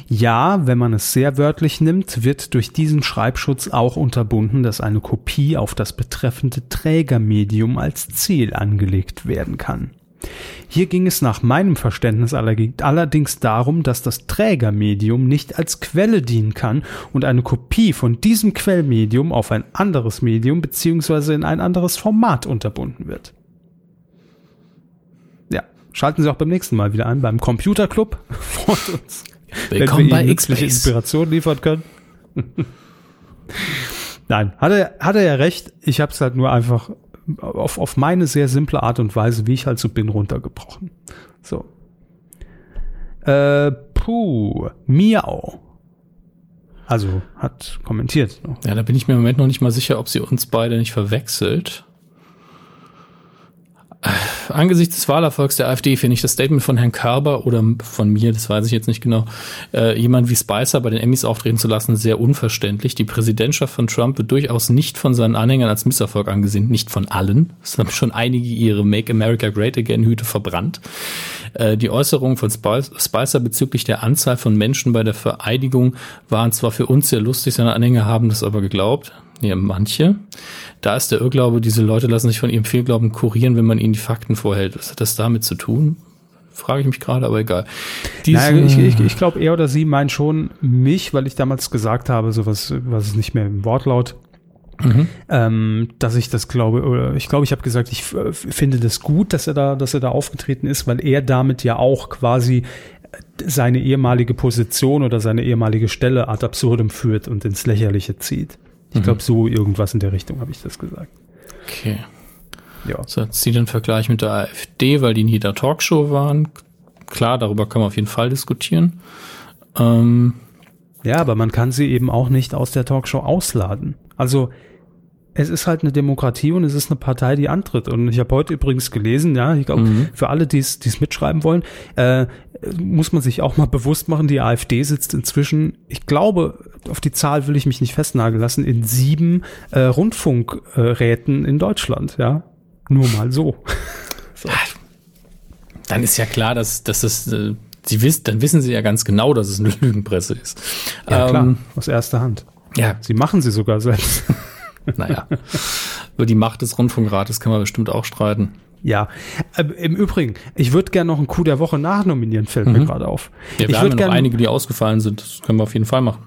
Ja, wenn man es sehr wörtlich nimmt, wird durch diesen Schreibschutz auch unterbunden, dass eine Kopie auf das betreffende Trägermedium als Ziel angelegt werden kann. Hier ging es nach meinem Verständnis allerdings darum, dass das Trägermedium nicht als Quelle dienen kann und eine Kopie von diesem Quellmedium auf ein anderes Medium beziehungsweise in ein anderes Format unterbunden wird. Ja, schalten Sie auch beim nächsten Mal wieder ein beim Computerclub vor uns. Willkommen bei x Inspiration liefern können. Nein, hat er, hat er ja recht. Ich habe es halt nur einfach auf, auf meine sehr simple Art und Weise, wie ich halt so bin, runtergebrochen. So. Äh, puh, Miau. Also hat kommentiert. Ja, da bin ich mir im Moment noch nicht mal sicher, ob sie uns beide nicht verwechselt. Angesichts des Wahlerfolgs der AfD finde ich das Statement von Herrn Körber oder von mir, das weiß ich jetzt nicht genau, äh, jemand wie Spicer bei den Emmys auftreten zu lassen, sehr unverständlich. Die Präsidentschaft von Trump wird durchaus nicht von seinen Anhängern als Misserfolg angesehen, nicht von allen. Es haben schon einige ihre Make America Great Again Hüte verbrannt. Äh, die Äußerungen von Spicer bezüglich der Anzahl von Menschen bei der Vereidigung waren zwar für uns sehr lustig, seine Anhänger haben das aber geglaubt. Ja, manche. Da ist der Irrglaube, diese Leute lassen sich von ihrem Fehlglauben kurieren, wenn man ihnen die Fakten vorhält. Was hat das damit zu tun? Frage ich mich gerade, aber egal. Diese, naja, ich ich, ich glaube, er oder sie meint schon mich, weil ich damals gesagt habe, so was, was ist nicht mehr im Wortlaut, Mhm. Ähm, dass ich das glaube, oder ich glaube, ich habe gesagt, ich finde das gut, dass er da, dass er da aufgetreten ist, weil er damit ja auch quasi seine ehemalige Position oder seine ehemalige Stelle ad absurdum führt und ins Lächerliche zieht. Ich glaube, so irgendwas in der Richtung habe ich das gesagt. Okay. Ja. So, jetzt sie den Vergleich mit der AfD, weil die in jeder Talkshow waren. Klar, darüber kann man auf jeden Fall diskutieren. Ähm, Ja, aber man kann sie eben auch nicht aus der Talkshow ausladen. Also es ist halt eine Demokratie und es ist eine Partei, die antritt. Und ich habe heute übrigens gelesen, ja, ich glaube, Mhm. für alle, die es die es mitschreiben wollen, äh, muss man sich auch mal bewusst machen, die AfD sitzt inzwischen, ich glaube, auf die Zahl will ich mich nicht festnageln lassen, in sieben äh, Rundfunkräten in Deutschland, ja. Nur mal so. dann ist ja klar, dass, dass das, äh, sie wissen, dann wissen sie ja ganz genau, dass es eine Lügenpresse ist. Ja, klar, Ähm, aus erster Hand. ja, Sie machen sie sogar selbst. naja. Über die Macht des Rundfunkrates kann man bestimmt auch streiten. Ja, äh, im Übrigen, ich würde gerne noch einen Coup der Woche nachnominieren, fällt mir gerade auf. Ja, wir ich haben ja gerne, einige, die ausgefallen sind. Das können wir auf jeden Fall machen.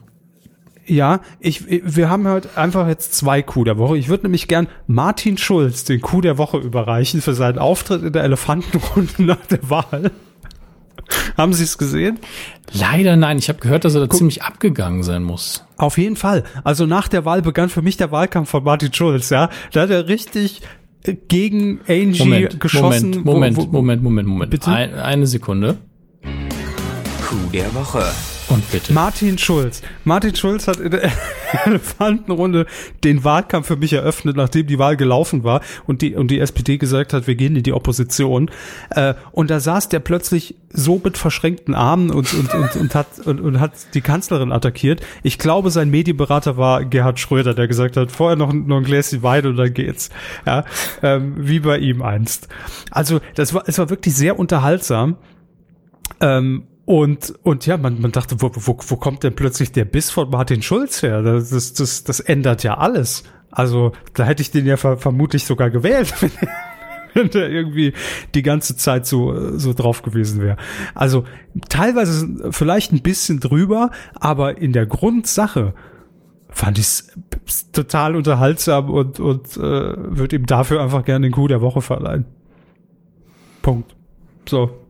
ja, ich, wir haben heute einfach jetzt zwei Coup der Woche. Ich würde nämlich gern Martin Schulz den Coup der Woche überreichen für seinen Auftritt in der Elefantenrunde nach der Wahl. haben Sie es gesehen? Leider nein. Ich habe gehört, dass er da ziemlich abgegangen sein muss. Auf jeden Fall. Also nach der Wahl begann für mich der Wahlkampf von Martin Schulz, ja. Da hat er richtig gegen Angie Moment, geschossen. Moment, Moment, wo, wo, Moment, Moment, Moment. Bitte? Ein, eine Sekunde. Coup der Woche. Und bitte. Martin Schulz. Martin Schulz hat in der Elefantenrunde den Wahlkampf für mich eröffnet, nachdem die Wahl gelaufen war und die, und die SPD gesagt hat, wir gehen in die Opposition. Äh, und da saß der plötzlich so mit verschränkten Armen und, und, und, und, hat, und, und hat die Kanzlerin attackiert. Ich glaube, sein Medienberater war Gerhard Schröder, der gesagt hat, vorher noch, noch ein Gläschen Wein und dann geht's. Ja, ähm, wie bei ihm einst. Also, das war, es war wirklich sehr unterhaltsam. Ähm, und, und ja, man, man dachte, wo, wo, wo kommt denn plötzlich der Biss von Martin Schulz her? Das, das, das, ändert ja alles. Also, da hätte ich den ja ver vermutlich sogar gewählt, wenn, wenn der irgendwie die ganze Zeit so, so drauf gewesen wäre. Also, teilweise vielleicht ein bisschen drüber, aber in der Grundsache fand ich es total unterhaltsam und, und äh, würde ihm dafür einfach gerne den Coup der Woche verleihen. Punkt. So.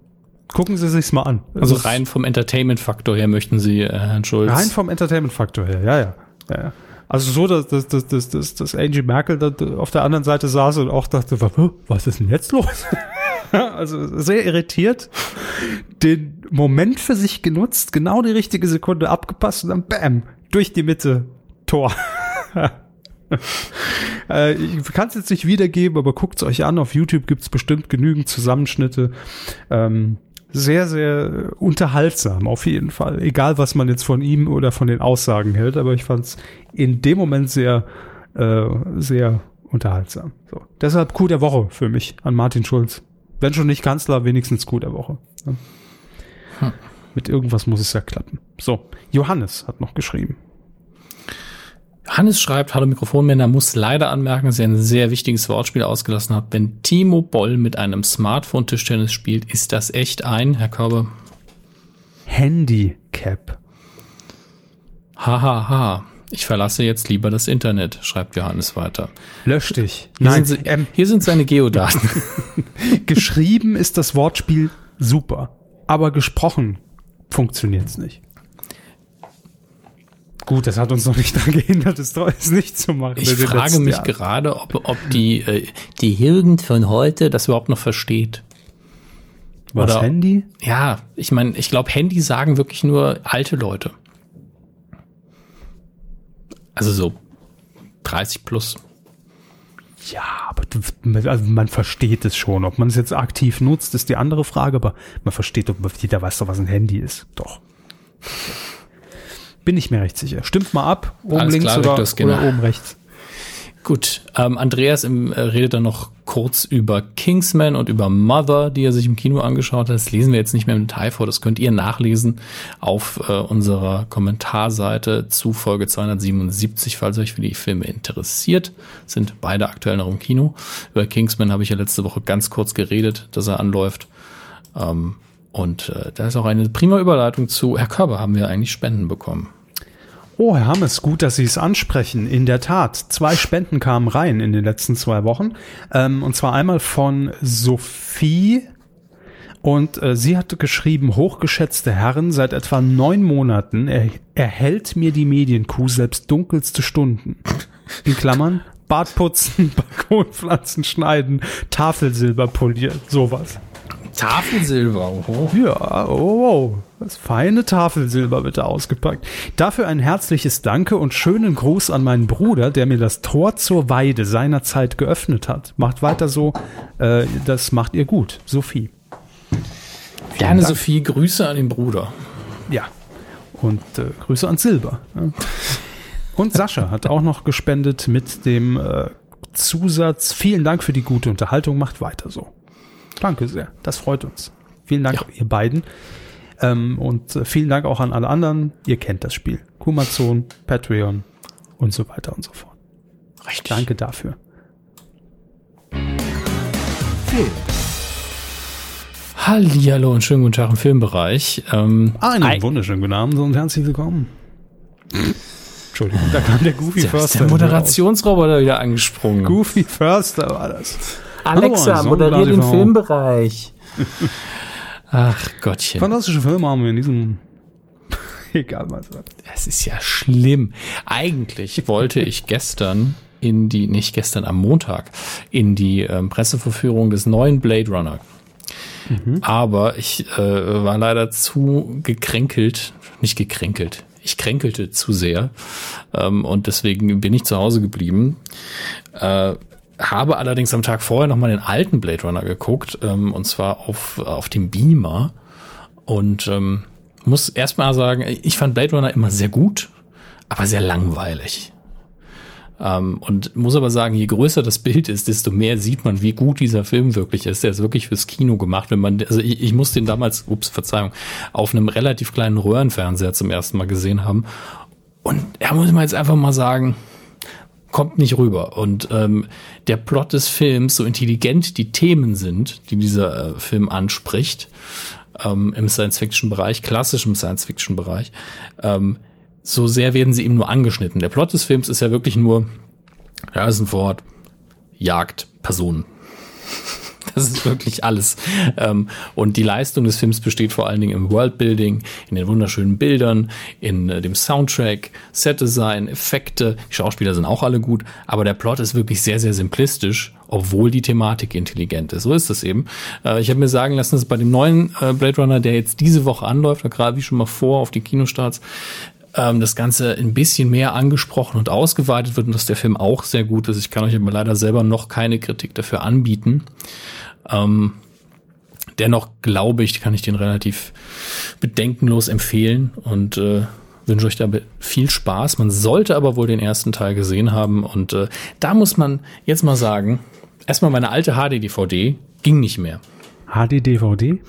Gucken Sie sich's mal an. Also Es ist rein vom Entertainment-Faktor her möchten Sie, äh, Herrn Schulz. rein vom Entertainment-Faktor her, ja, ja. ja, ja. Also so, dass, dass, dass, dass, dass, dass Angie Merkel da auf der anderen Seite saß und auch dachte, was, ist denn jetzt los? also sehr irritiert, den Moment für sich genutzt, genau die richtige Sekunde abgepasst und dann bam, durch die Mitte, Tor. äh, ich kann es jetzt nicht wiedergeben, aber guckt es euch an. Auf YouTube gibt es bestimmt genügend Zusammenschnitte. Ähm, sehr, sehr unterhaltsam, auf jeden Fall. Egal, was man jetzt von ihm oder von den Aussagen hält, aber ich fand es in dem Moment sehr, äh, sehr unterhaltsam. So. Deshalb Coup der Woche für mich an Martin Schulz. Wenn schon nicht Kanzler, wenigstens Coup der Woche. Ja. Mit irgendwas muss es ja klappen. So, Johannes hat noch geschrieben. Hannes schreibt, hallo Mikrofonmänner, muss leider anmerken, dass ihr ein sehr wichtiges Wortspiel ausgelassen habt. Wenn Timo Boll mit einem Smartphone Tischtennis spielt, ist das echt ein, Herr Körbe? Handicap. Hahaha. Ha, ha. Ich verlasse jetzt lieber das Internet, schreibt Johannes weiter. Lösch dich. Hier, Nein, sind, ähm, hier sind seine Geodaten. geschrieben ist das Wortspiel super, aber gesprochen funktioniert's nicht. Gut, das hat uns noch nicht daran gehindert, es nicht zu machen. Ich frage mich Jahren. gerade, ob, ob die, äh, die Jugend von heute das überhaupt noch versteht. Was, oder- Handy? Ja, ich meine, ich glaube, Handy sagen wirklich nur alte Leute. Also so 30 plus. Ja, aber du- also man versteht es schon. Ob man es jetzt aktiv nutzt, ist die andere Frage, aber man versteht, ob jeder weiß doch, was ein Handy ist. Doch. Bin ich mir recht sicher. Stimmt mal ab, oben Alles links klar, oder, Viktor Skinner. oder oben rechts. Gut, ähm, Andreas im, äh, redet dann noch kurz über Kingsman und über Mother, die er sich im Kino angeschaut hat. Das lesen wir jetzt nicht mehr im Detail vor. Das könnt ihr nachlesen auf äh, unserer Kommentarseite zu Folge 277, falls euch für die Filme interessiert. Sind beide aktuell noch im Kino. Über Kingsman habe ich ja letzte Woche ganz kurz geredet, dass er anläuft. Ähm, und äh, da ist auch eine prima Überleitung zu Herr Körber, haben wir eigentlich Spenden bekommen. Oh, Herr Hammes, gut, dass Sie es ansprechen. In der Tat, zwei Spenden kamen rein in den letzten zwei Wochen. Ähm, und zwar einmal von Sophie Und äh, sie hatte geschrieben, hochgeschätzte Herren, seit etwa neun Monaten er, erhält mir die Medienkuh selbst dunkelste Stunden. In Klammern, Bad putzen, Balkonpflanzen schneiden, Tafelsilber polieren, sowas. Tafelsilber, oh. Ja, oh, oh, das feine Tafelsilber bitte ausgepackt. Dafür ein herzliches Danke und schönen Gruß an meinen Bruder, der mir das Tor zur Weide seinerzeit geöffnet hat. Macht weiter so, äh, das macht ihr gut, Sophie. Gerne Sophie, Grüße an den Bruder. Ja, und äh, Grüße an Silber. Und Sascha hat auch noch gespendet mit dem äh, Zusatz, vielen Dank für die gute Unterhaltung, macht weiter so. Danke sehr, das freut uns. Vielen Dank, Ja. ihr beiden. Ähm, und äh, vielen Dank auch an alle anderen. Ihr kennt das Spiel. Kumazon, Patreon und so weiter und so fort. Richtig. Danke dafür. Hallihallo und schönen guten Tag im Filmbereich. Ähm, Einen Ei- wunderschönen guten Abend und herzlich willkommen. Entschuldigung, da kam der Goofy da ist Förster. der Moderationsroboter wieder angesprungen. Goofy Förster war das. Alexa, Hallo, moderier den. Filmbereich. Ach Gottchen. Fantastische Filme haben wir in diesem. Egal was. Es ist ja schlimm. Eigentlich wollte ich gestern in die, nicht gestern am Montag, in die ähm, Presseverführung des neuen Blade Runner. Aber ich äh, war leider zu gekränkelt, nicht gekränkelt, ich kränkelte zu sehr ähm, und deswegen bin ich zu Hause geblieben. Äh, habe allerdings am Tag vorher nochmal den alten Blade Runner geguckt ähm, und zwar auf, auf dem Beamer und ähm, muss erstmal sagen, ich fand Blade Runner immer sehr gut, aber sehr langweilig. Ähm, und muss aber sagen, je größer das Bild ist, desto mehr sieht man, wie gut dieser Film wirklich ist. Der ist wirklich fürs Kino gemacht. Wenn man, also ich, ich muss den damals, ups, Verzeihung, auf einem relativ kleinen Röhrenfernseher zum ersten Mal gesehen haben. Und er muss man jetzt einfach mal sagen, kommt nicht rüber. Und ähm, der Plot des Films, so intelligent die Themen sind, die dieser äh, Film anspricht, ähm, im Science-Fiction-Bereich, klassischem Science-Fiction-Bereich, ähm, so sehr werden sie eben nur angeschnitten. Der Plot des Films ist ja wirklich nur, ja, ist ein Wort, Jagd, Personen. Das ist wirklich alles. Ähm, und die Leistung des Films besteht vor allen Dingen im Worldbuilding, in den wunderschönen Bildern, in äh, dem Soundtrack, Setdesign, Effekte. Die Schauspieler sind auch alle gut, aber der Plot ist wirklich sehr, sehr simplistisch, obwohl die Thematik intelligent ist. So ist es eben. Äh, ich habe mir sagen lassen, dass bei dem neuen äh, Blade Runner, der jetzt diese Woche anläuft, gerade wie schon mal vor auf die Kinostarts, ähm, das Ganze ein bisschen mehr angesprochen und ausgeweitet wird und dass der Film auch sehr gut ist. Ich kann euch aber leider selber noch keine Kritik dafür anbieten. Ähm, dennoch glaube ich, kann ich den relativ bedenkenlos empfehlen und äh, wünsche euch dabei viel Spaß. Man sollte aber wohl den ersten Teil gesehen haben und äh, da muss man jetzt mal sagen, erstmal meine alte HD-DVD ging nicht mehr. HD-DVD?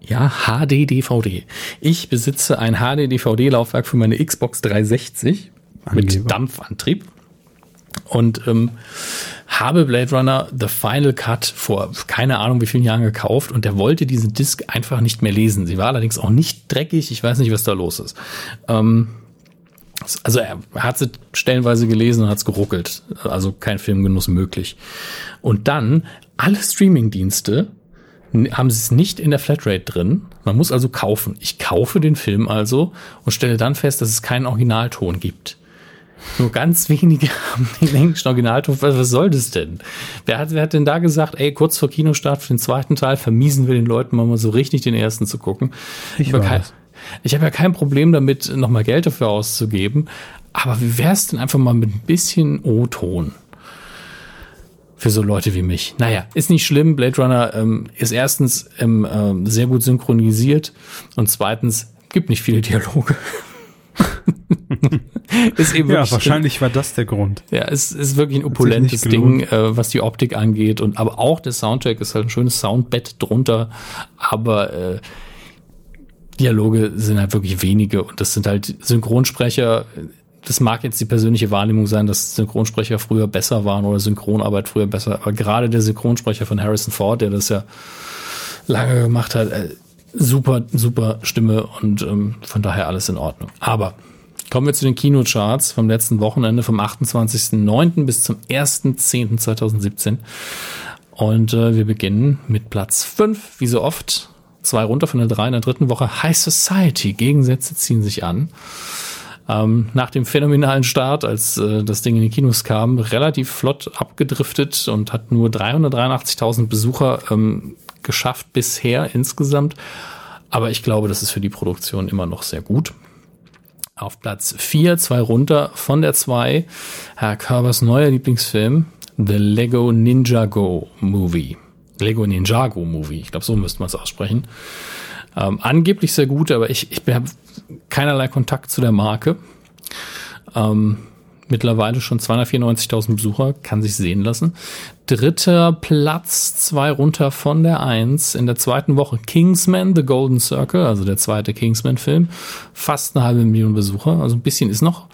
Ja, HD-DVD. Ich besitze ein HD-DVD-Laufwerk für meine Xbox 360 Angeber. mit Dampfantrieb und ähm, habe Blade Runner The Final Cut vor keine Ahnung wie vielen Jahren gekauft und der wollte diesen Disc einfach nicht mehr lesen. Sie war allerdings auch nicht dreckig. Ich weiß nicht, was da los ist. Ähm, also er hat sie stellenweise gelesen und hat es geruckelt. Also kein Filmgenuss möglich. Und dann alle Streamingdienste haben sie es nicht in der Flatrate drin. Man muss also kaufen. Ich kaufe den Film also und stelle dann fest, dass es keinen Originalton gibt. Nur ganz wenige haben den englischen Originalton. Was, was soll das denn? Wer hat, wer hat denn da gesagt, ey, kurz vor Kinostart für den zweiten Teil vermiesen wir den Leuten mal so richtig den ersten zu gucken? Ich habe war kein, ich hab ja kein Problem damit, nochmal Geld dafür auszugeben. Aber wie wär's denn einfach mal mit ein bisschen O-Ton? Für so Leute wie mich. Naja, ist nicht schlimm. Blade Runner ähm, ist erstens ähm, ähm, sehr gut synchronisiert und zweitens gibt nicht viele Dialoge. ist eben Ja, wahrscheinlich war das der Grund. ja, es ist wirklich ein opulentes Ding, äh, was die Optik angeht. Und aber auch der Soundtrack ist halt ein schönes Soundbett drunter. Aber äh, Dialoge sind halt wirklich wenige und das sind halt Synchronsprecher. Das mag jetzt die persönliche Wahrnehmung sein, dass Synchronsprecher früher besser waren oder Synchronarbeit früher besser. Aber gerade der Synchronsprecher von Harrison Ford, der das ja lange gemacht hat, äh, super, super Stimme und ähm, von daher alles in Ordnung. Aber kommen wir zu den Kinocharts vom letzten Wochenende vom 28.09. bis zum 1.10.2017. Und äh, wir beginnen mit Platz 5, wie so oft. Zwei runter von der 3 in der dritten Woche. High Society. Gegensätze ziehen sich an. Ähm, nach dem phänomenalen Start, als äh, das Ding in die Kinos kam, relativ flott abgedriftet und hat nur 383.000 Besucher ähm, geschafft bisher insgesamt. Aber ich glaube, das ist für die Produktion immer noch sehr gut. Auf Platz 4, zwei runter von der 2, Herr Körbers neuer Lieblingsfilm, The Lego Ninjago Movie. Lego Ninjago Movie, ich glaube, so müsste man es aussprechen. Ähm, angeblich sehr gut, aber ich, ich habe keinerlei Kontakt zu der Marke. Ähm, mittlerweile schon 294.000 Besucher, kann sich sehen lassen. Dritter Platz, zwei runter von der Eins. In der zweiten Woche Kingsman, The Golden Circle, also der zweite Kingsman-Film. Fast eine halbe Million Besucher, also ein bisschen ist noch.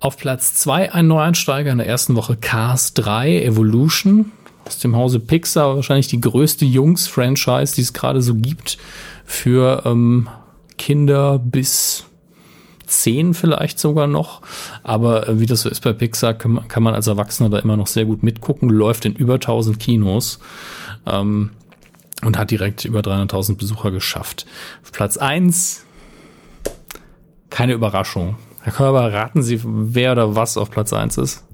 Auf Platz zwei ein Neueinsteiger in der ersten Woche Cars 3 Evolution aus dem Hause Pixar, wahrscheinlich die größte Jungs-Franchise, die es gerade so gibt für ähm, Kinder bis zehn vielleicht sogar noch. Aber äh, wie das so ist bei Pixar, kann man, kann man als Erwachsener da immer noch sehr gut mitgucken. Läuft in über 1000 Kinos. Ähm, und hat direkt über 300.000 Besucher geschafft. Auf Platz eins keine Überraschung. Herr Körber, raten Sie, wer oder was auf Platz eins ist?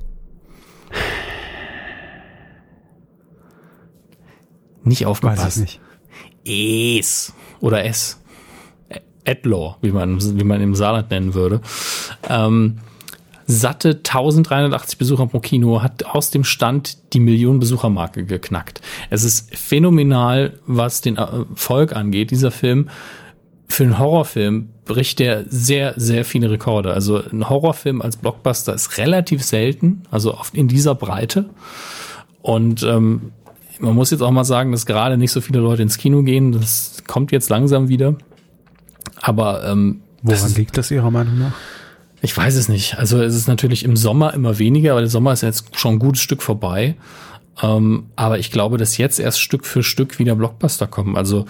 Nicht aufgepasst. Weiß ich nicht. Es oder S. Edlaw, wie man, wie man im Saarland nennen würde. Ähm, satte 1380 Besucher pro Kino, hat aus dem Stand die Millionen-Besucher-Marke geknackt. Es ist phänomenal, was den Erfolg angeht. Dieser Film, für einen Horrorfilm bricht der sehr, sehr viele Rekorde. Also ein Horrorfilm als Blockbuster ist relativ selten, also oft in dieser Breite. Und ähm, man muss jetzt auch mal sagen, dass gerade nicht so viele Leute ins Kino gehen. Das kommt jetzt langsam wieder. Aber ähm, woran das liegt das Ihrer Meinung nach? Ich weiß es nicht. Also es ist natürlich im Sommer immer weniger, aber der Sommer ist jetzt schon ein gutes Stück vorbei. Ähm, aber ich glaube, dass jetzt erst Stück für Stück wieder Blockbuster kommen. Also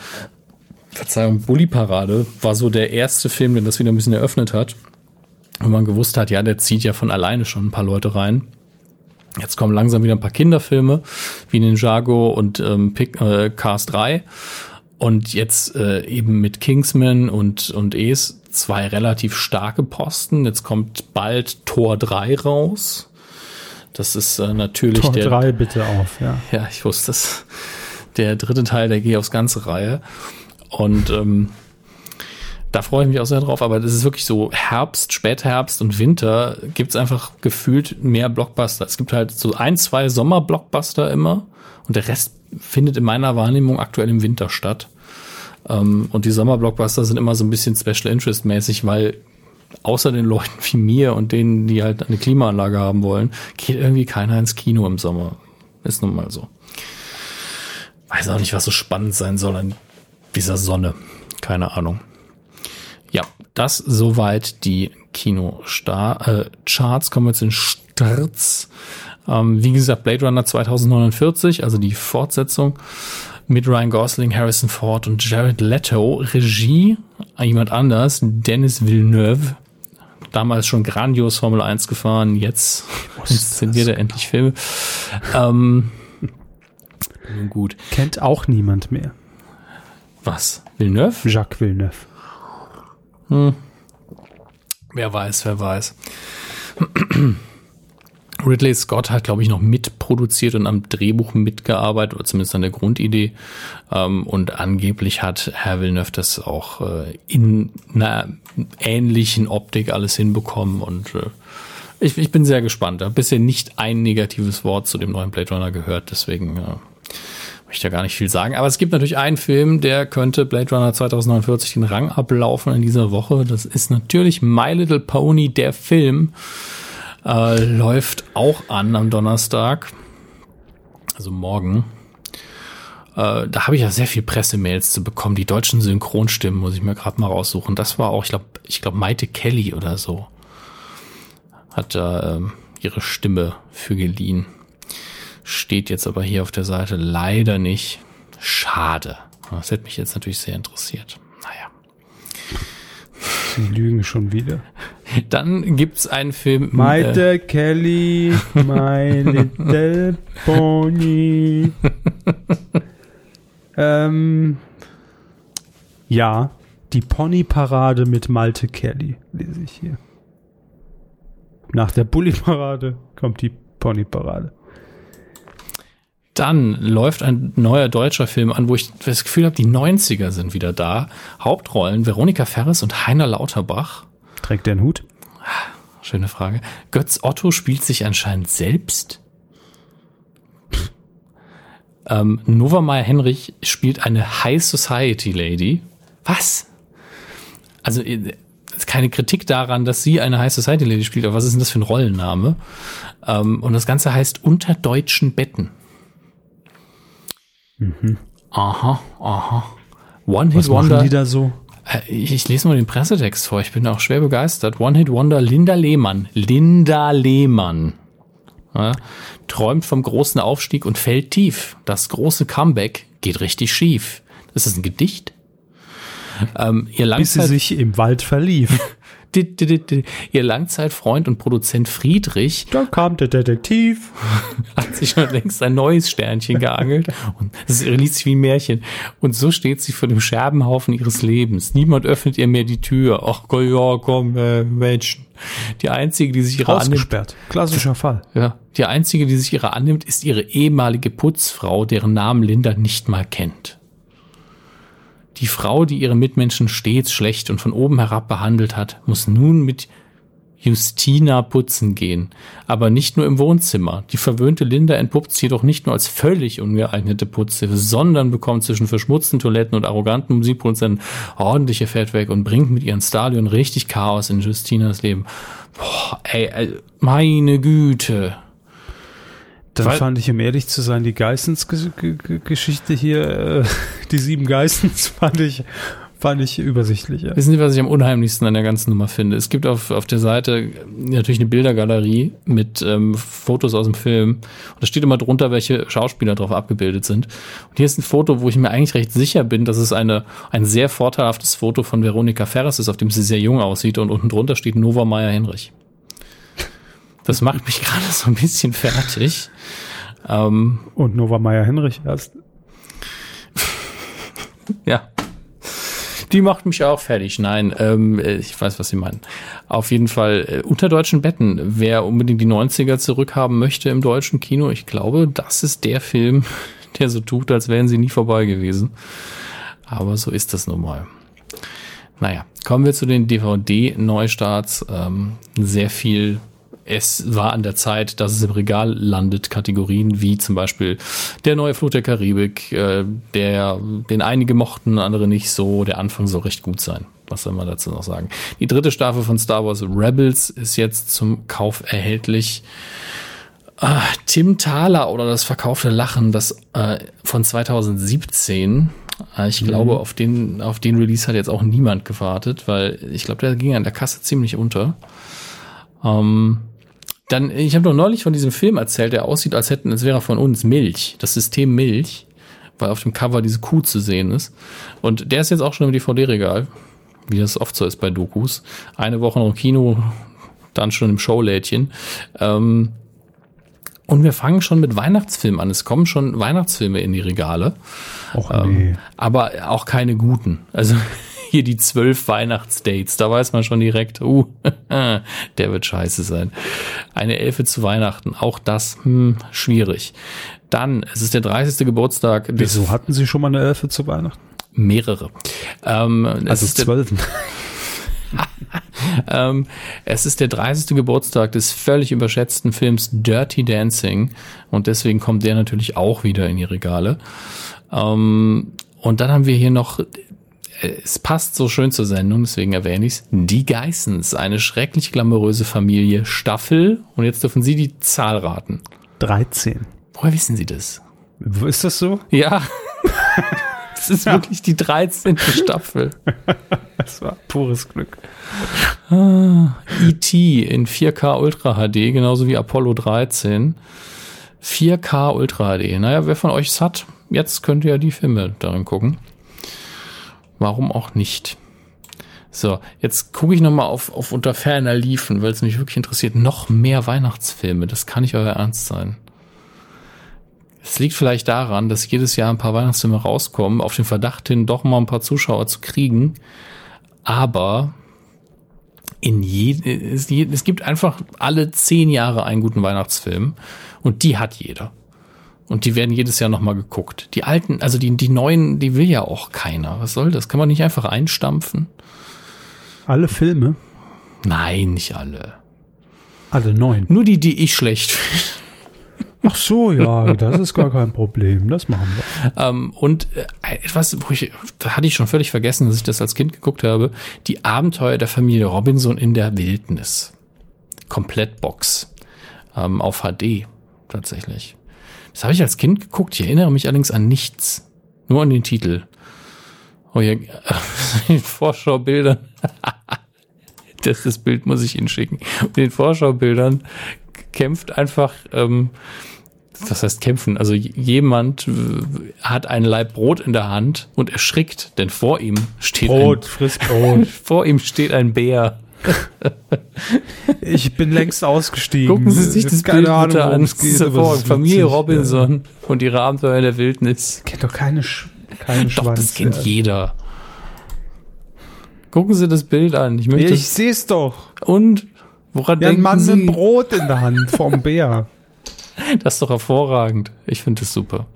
Verzeihung, Bully Parade war so der erste Film, der das wieder ein bisschen eröffnet hat. Und man gewusst hat, ja, der zieht ja von alleine schon ein paar Leute rein. Jetzt kommen langsam wieder ein paar Kinderfilme wie Ninjago und ähm, Pick, äh, Cars 3. Und jetzt äh, eben mit Kingsman und, und Es zwei relativ starke Posten. Jetzt kommt bald Tor 3 raus. Das ist äh, natürlich Tor der. Tor 3 bitte auf, ja. Ja, ich wusste es. Der dritte Teil, der geht aufs ganze Reihe. Und ähm, da freue ich mich auch sehr drauf, aber das ist wirklich so Herbst, Spätherbst und Winter gibt's einfach gefühlt mehr Blockbuster. Es gibt halt so ein, zwei Sommer-Blockbuster immer und der Rest findet in meiner Wahrnehmung aktuell im Winter statt. Ähm, und die Sommer-Blockbuster sind immer so ein bisschen Special Interest mäßig, weil außer den Leuten wie mir und denen, die halt eine Klimaanlage haben wollen, geht irgendwie keiner ins Kino im Sommer. Ist nun mal so. Weiß auch nicht, was so spannend sein soll an dieser Sonne. Keine Ahnung. Ja, das soweit die Kino-Charts. Äh, Kommen wir zu den Starts. Ähm, wie gesagt, Blade Runner 2049, also die Fortsetzung mit Ryan Gosling, Harrison Ford und Jared Leto. Regie, jemand anders, Dennis Villeneuve. Damals schon grandios Formel 1 gefahren, jetzt inszeniert er endlich Filme. Ähm, nun gut. Kennt auch niemand mehr. Was? Villeneuve? Jacques Villeneuve. Hm. Wer weiß, wer weiß. Ridley Scott hat, glaube ich, noch mitproduziert und am Drehbuch mitgearbeitet, oder zumindest an der Grundidee. Ähm, und angeblich hat Herr Villeneuve das auch äh, in einer ähnlichen Optik alles hinbekommen. Und äh, ich, ich bin sehr gespannt. Ich habe bisher nicht ein negatives Wort zu dem neuen Blade Runner gehört, deswegen äh, möchte ja gar nicht viel sagen. Aber es gibt natürlich einen Film, der könnte Blade Runner 2049 den Rang ablaufen in dieser Woche. Das ist natürlich My Little Pony, der Film. Äh, läuft auch an am Donnerstag. Also morgen. Äh, da habe ich ja sehr viel Pressemails zu bekommen. Die deutschen Synchronstimmen muss ich mir gerade mal raussuchen. Das war auch, ich glaube, ich glaube, Maite Kelly oder so. Hat da äh, ihre Stimme für geliehen. Steht jetzt aber hier auf der Seite leider nicht. Schade. Das hätte mich jetzt natürlich sehr interessiert. Sie lügen schon wieder. Dann gibt's einen Film. My äh, Kelly, my little pony. ähm, ja, die Ponyparade mit Malte Kelly, lese ich hier. Nach der Bully-Parade kommt die Ponyparade. Dann läuft ein neuer deutscher Film an, wo ich das Gefühl habe, die 90er sind wieder da. Hauptrollen Veronika Ferres und Heiner Lauterbach. Trägt der einen Hut? Schöne Frage. Götz Otto spielt sich anscheinend selbst. ähm, Nova Meyer Henrich spielt eine High Society Lady. Was? Also, äh, ist keine Kritik daran, dass sie eine High Society Lady spielt, aber was ist denn das für ein Rollenname? Ähm, und das Ganze heißt Unter deutschen Betten. Aha, aha. One Hit Was machen Wonder. die da so? Äh, Ich, ich lese mal den Pressetext vor. Ich bin auch schwer begeistert. One Hit Wonder Linda Lehmann. Linda Lehmann. Ja, träumt vom großen Aufstieg und fällt tief. Das große Comeback geht richtig schief. Das ist ein Gedicht. Ähm, ihr, Bis sie sich im Wald verlief. Ihr Langzeitfreund und Produzent Friedrich da kam der Detektiv. hat sich schon längst ein neues Sternchen geangelt und es liest sich wie ein Märchen. Und so steht sie vor dem Scherbenhaufen ihres Lebens. Niemand öffnet ihr mehr die Tür. Ach ja, komm, äh, Menschen. Die einzige, die sich ihrer annimmt, Ausgesperrt. Klassischer Fall. ja, die einzige, die sich ihrer annimmt, ist ihre ehemalige Putzfrau, deren Namen Linda nicht mal kennt. Die Frau, die ihre Mitmenschen stets schlecht und von oben herab behandelt hat, muss nun mit Justina putzen gehen. Aber nicht nur im Wohnzimmer. Die verwöhnte Linda entpuppt sich jedoch nicht nur als völlig ungeeignete Putzhilfe, sondern bekommt zwischen verschmutzten Toiletten und arroganten Musikproduzenten ordentliche Fett weg und bringt mit ihren Stadion richtig Chaos in Justinas Leben. Boah, ey, ey meine Güte. Dann Weil- fand ich, um ehrlich zu sein, die Geissens-Geschichte hier, äh, die sieben Geissens, fand ich, fand ich übersichtlicher. Wissen Sie, was ich am unheimlichsten an der ganzen Nummer finde? Es gibt auf, auf der Seite natürlich eine Bildergalerie mit ähm, Fotos aus dem Film. Und da steht immer drunter, welche Schauspieler drauf abgebildet sind. Und hier ist ein Foto, wo ich mir eigentlich recht sicher bin, dass es eine, ein sehr vorteilhaftes Foto von Veronika Ferres ist, auf dem sie sehr jung aussieht. Und unten drunter steht Nova Meyer Henrich. Das macht mich gerade so ein bisschen fertig. Ähm, Und Nova Meyer Henrich erst. Ja. Die macht mich auch fertig. Nein, ähm, äh, ich weiß, was Sie meinen. Auf jeden Fall äh, unter deutschen Betten. Wer unbedingt die 90er zurückhaben möchte im deutschen Kino, ich glaube, das ist der Film, der so tut, als wären sie nie vorbei gewesen. Aber so ist das nun mal. Naja, kommen wir zu den DVD-Neustarts. Ähm, sehr viel. Es war an der Zeit, dass es im Regal landet, Kategorien wie zum Beispiel der neue Flut der Karibik, äh, der, den einige mochten, andere nicht so. Der Anfang soll recht gut sein. Was soll man dazu noch sagen? Die dritte Staffel von Star Wars Rebels ist jetzt zum Kauf erhältlich. Ah, Tim Thaler oder das verkaufte Lachen, das äh, von 2017. Äh, ich glaube, auf den, auf den Release hat jetzt auch niemand gewartet, weil ich glaube, der ging an der Kasse ziemlich unter. Ähm, dann, ich habe doch neulich von diesem Film erzählt, der aussieht, als hätten, als wäre von uns Milch, das System Milch, weil auf dem Cover diese Kuh zu sehen ist. Und der ist jetzt auch schon im DVD-Regal, wie das oft so ist bei Dokus. Eine Woche noch im Kino, dann schon im Showlädchen. Ähm, und wir fangen schon mit Weihnachtsfilmen an. Es kommen schon Weihnachtsfilme in die Regale, Och Ähm, nee. aber auch keine guten. Also hier die zwölf Weihnachtsdates, da weiß man schon direkt, uh, der wird scheiße sein. Eine Elfe zu Weihnachten, auch das, hm, schwierig. Dann, es ist der 30. Geburtstag Wieso hatten Sie schon mal eine Elfe zu Weihnachten? mehrere. Ähm, es Also zwölf. ähm, es ist der 30. Geburtstag des völlig überschätzten Films Dirty Dancing und deswegen kommt der natürlich auch wieder in die Regale. Ähm, und dann haben wir hier noch, es passt so schön zur Sendung, deswegen erwähne ich es, Die Geissens, eine schrecklich glamouröse Familie, Staffel, und jetzt dürfen Sie die Zahl raten. 13. Woher wissen Sie das? Wo Ist das so? Ja, es ist wirklich die 13. Staffel. Das war pures Glück. E.T. in 4K Ultra HD, genauso wie Apollo 13. 4K Ultra HD. Naja, wer von euch es hat, jetzt könnt ihr ja die Filme darin gucken. Warum auch nicht? So, jetzt gucke ich nochmal auf, auf unter ferner Liefen, weil es mich wirklich interessiert. Noch mehr Weihnachtsfilme, das kann nicht euer Ernst sein. Es liegt vielleicht daran, dass jedes Jahr ein paar Weihnachtsfilme rauskommen, auf den Verdacht hin, doch mal ein paar Zuschauer zu kriegen. Aber in je, es, es gibt einfach alle zehn Jahre einen guten Weihnachtsfilm und die hat jeder. Und die werden jedes Jahr nochmal geguckt. Die alten, also die, die neuen, die will ja auch keiner. Was soll das? Kann man nicht einfach einstampfen? Alle Filme? Nein, nicht alle. Alle neun. Nur die, die ich schlecht finde. Ach so, ja, das ist gar kein Problem. Das machen wir. Ähm, und äh, etwas, wo ich, da hatte ich schon völlig vergessen, dass ich das als Kind geguckt habe. Die Abenteuer der Familie Robinson in der Wildnis. Komplettbox. Ähm, auf HD, tatsächlich. Das habe ich als Kind geguckt. Ich erinnere mich allerdings an nichts. Nur an den Titel. Oh ja, in Vorschaubildern. das, das Bild muss ich Ihnen schicken. In den Vorschaubildern kämpft einfach, ähm, was heißt kämpfen? Also jemand hat ein Laib Brot in der Hand und erschrickt, denn vor ihm steht Brot, ein, friss Brot. vor ihm steht ein Bär. Ich bin längst ausgestiegen. Gucken Sie sich das Keine Bild Ahnung, bitte an. Das es geht, es ist Familie Robinson und ihre Abenteuer in der Wildnis. Kennt doch keine, Sch keine Doch, Schwanz. das kennt jeder. Gucken Sie das Bild an. Ich möchte. Ja, ich seh's doch. und woran Ja, ein denken Mann Sie? mit Brot in der Hand vom Bär. Das ist doch hervorragend. Ich finde das super.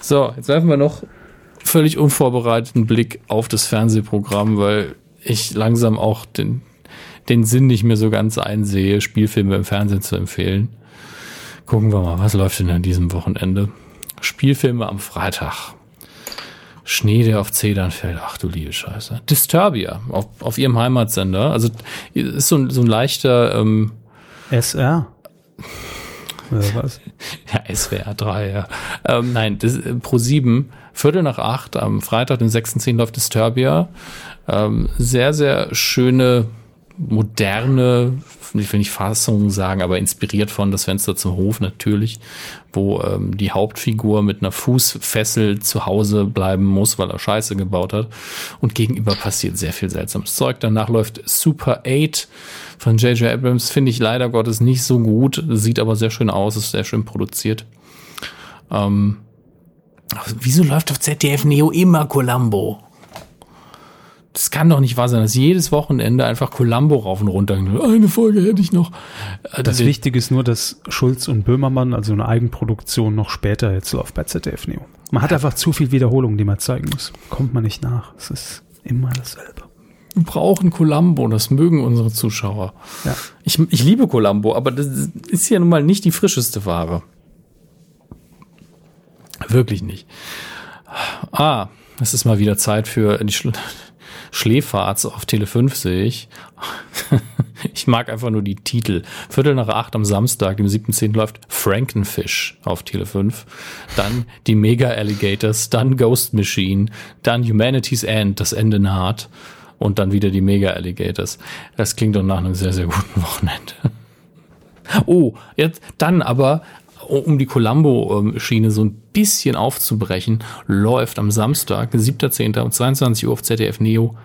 So, jetzt werfen wir noch völlig unvorbereiteten Blick auf das Fernsehprogramm, weil ich langsam auch den, den Sinn nicht mehr so ganz einsehe, Spielfilme im Fernsehen zu empfehlen. Gucken wir mal, was läuft denn an diesem Wochenende? Spielfilme am Freitag. Schnee, der auf Zedern fällt. Ach du liebe Scheiße. Disturbia auf, auf ihrem Heimatsender. Also ist so ein, so ein leichter ähm, SR. Oder was? Ja, SWR 3, ja. Ähm, nein, das, äh, Pro 7, Viertel nach acht, am Freitag, den 6.10. läuft Disturbia. Ähm, sehr, sehr schöne, moderne, ich will nicht Fassung sagen, aber inspiriert von Das Fenster zum Hof natürlich, wo ähm, die Hauptfigur mit einer Fußfessel zu Hause bleiben muss, weil er Scheiße gebaut hat. Und gegenüber passiert sehr viel seltsames Zeug. Danach läuft Super 8 von J.J. Abrams, finde ich leider Gottes nicht so gut, sieht aber sehr schön aus, ist sehr schön produziert. Ähm, wieso läuft auf ZDF Neo immer Columbo? Das kann doch nicht wahr sein, dass jedes Wochenende einfach Columbo rauf und runter. Eine Folge hätte ich noch. Äh, Das die- Wichtige ist nur, dass Schulz und Böhmermann, also eine Eigenproduktion, noch später jetzt läuft bei ZDF Neo. Man hat einfach zu viel Wiederholung, die man zeigen muss. Kommt man nicht nach. Es ist immer dasselbe. Wir brauchen Columbo, das mögen unsere Zuschauer. Ja. Ich, ich liebe Columbo, aber das ist ja nun mal nicht die frischeste Ware. Wirklich nicht. Ah, es ist mal wieder Zeit für die Schl Schläferz auf Tele 5, sehe ich. Ich mag einfach nur die Titel. Viertel nach acht am Samstag, dem 7.10. läuft Frankenfish auf Tele 5. Dann die Mega Alligators, dann Ghost Machine, dann Humanity's End, das Ende naht. Und dann wieder die Mega Alligators. Das klingt doch nach einem sehr, sehr guten Wochenende. Oh, jetzt dann aber, um die Columbo-Schiene so ein bisschen aufzubrechen, läuft am Samstag, 7.10. um 22 Uhr auf ZDF Neo.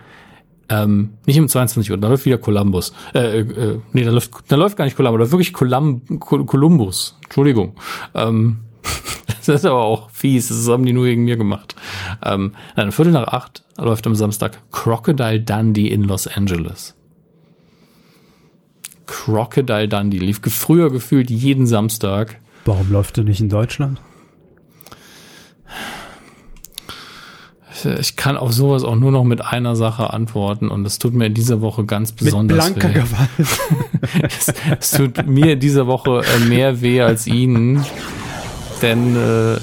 Ähm, nicht um 22 Uhr, da läuft wieder Columbus. Äh, äh, nee, da läuft, da läuft gar nicht Columbo, da läuft wirklich Colum, Col- Columbus. Entschuldigung. Ähm, das ist aber auch fies, das haben die nur gegen mir gemacht. Ähm, dann Viertel nach acht läuft am Samstag Crocodile Dundee in Los Angeles. Crocodile Dundee lief früher gefühlt jeden Samstag. Warum läuft er nicht in Deutschland? Ich kann auf sowas auch nur noch mit einer Sache antworten und das tut mir in dieser Woche ganz besonders Mit blanker weh. Gewalt. Es, es tut mir in dieser Woche äh, mehr weh als Ihnen, denn äh,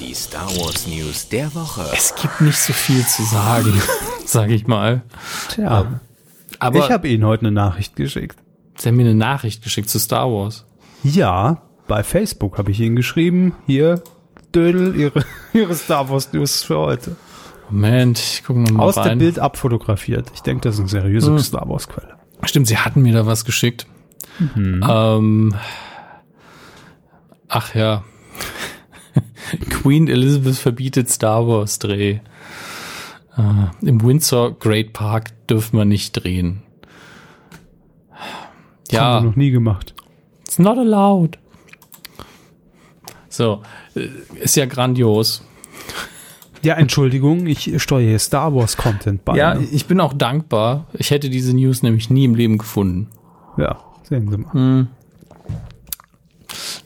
Die Star Wars News der Woche. es gibt nicht so viel zu sagen, sage ich mal. Tja, Aber ich habe Ihnen heute eine Nachricht geschickt. Sie haben mir eine Nachricht geschickt zu Star Wars. Ja, bei Facebook habe ich Ihnen geschrieben, hier, Dödel, Ihre, Ihre Star Wars News für heute. Moment, ich gucke mal Aus rein. dem Bild abfotografiert. Ich denke, das ist eine seriöse Star Wars Quelle. Stimmt, Sie hatten mir da was geschickt. Mhm. Ähm, ach ja. Queen Elizabeth verbietet Star Wars Dreh. Ah, Im Windsor Great Park dürfen wir nicht drehen. Haben Ja, wir noch nie gemacht. it's not allowed. So, äh, ist ja grandios. Ja, Entschuldigung, ich steuere hier Star Wars Content bei. Ja, ne? ich bin auch dankbar. Ich hätte diese News nämlich nie im Leben gefunden. ja, sehen Sie mal.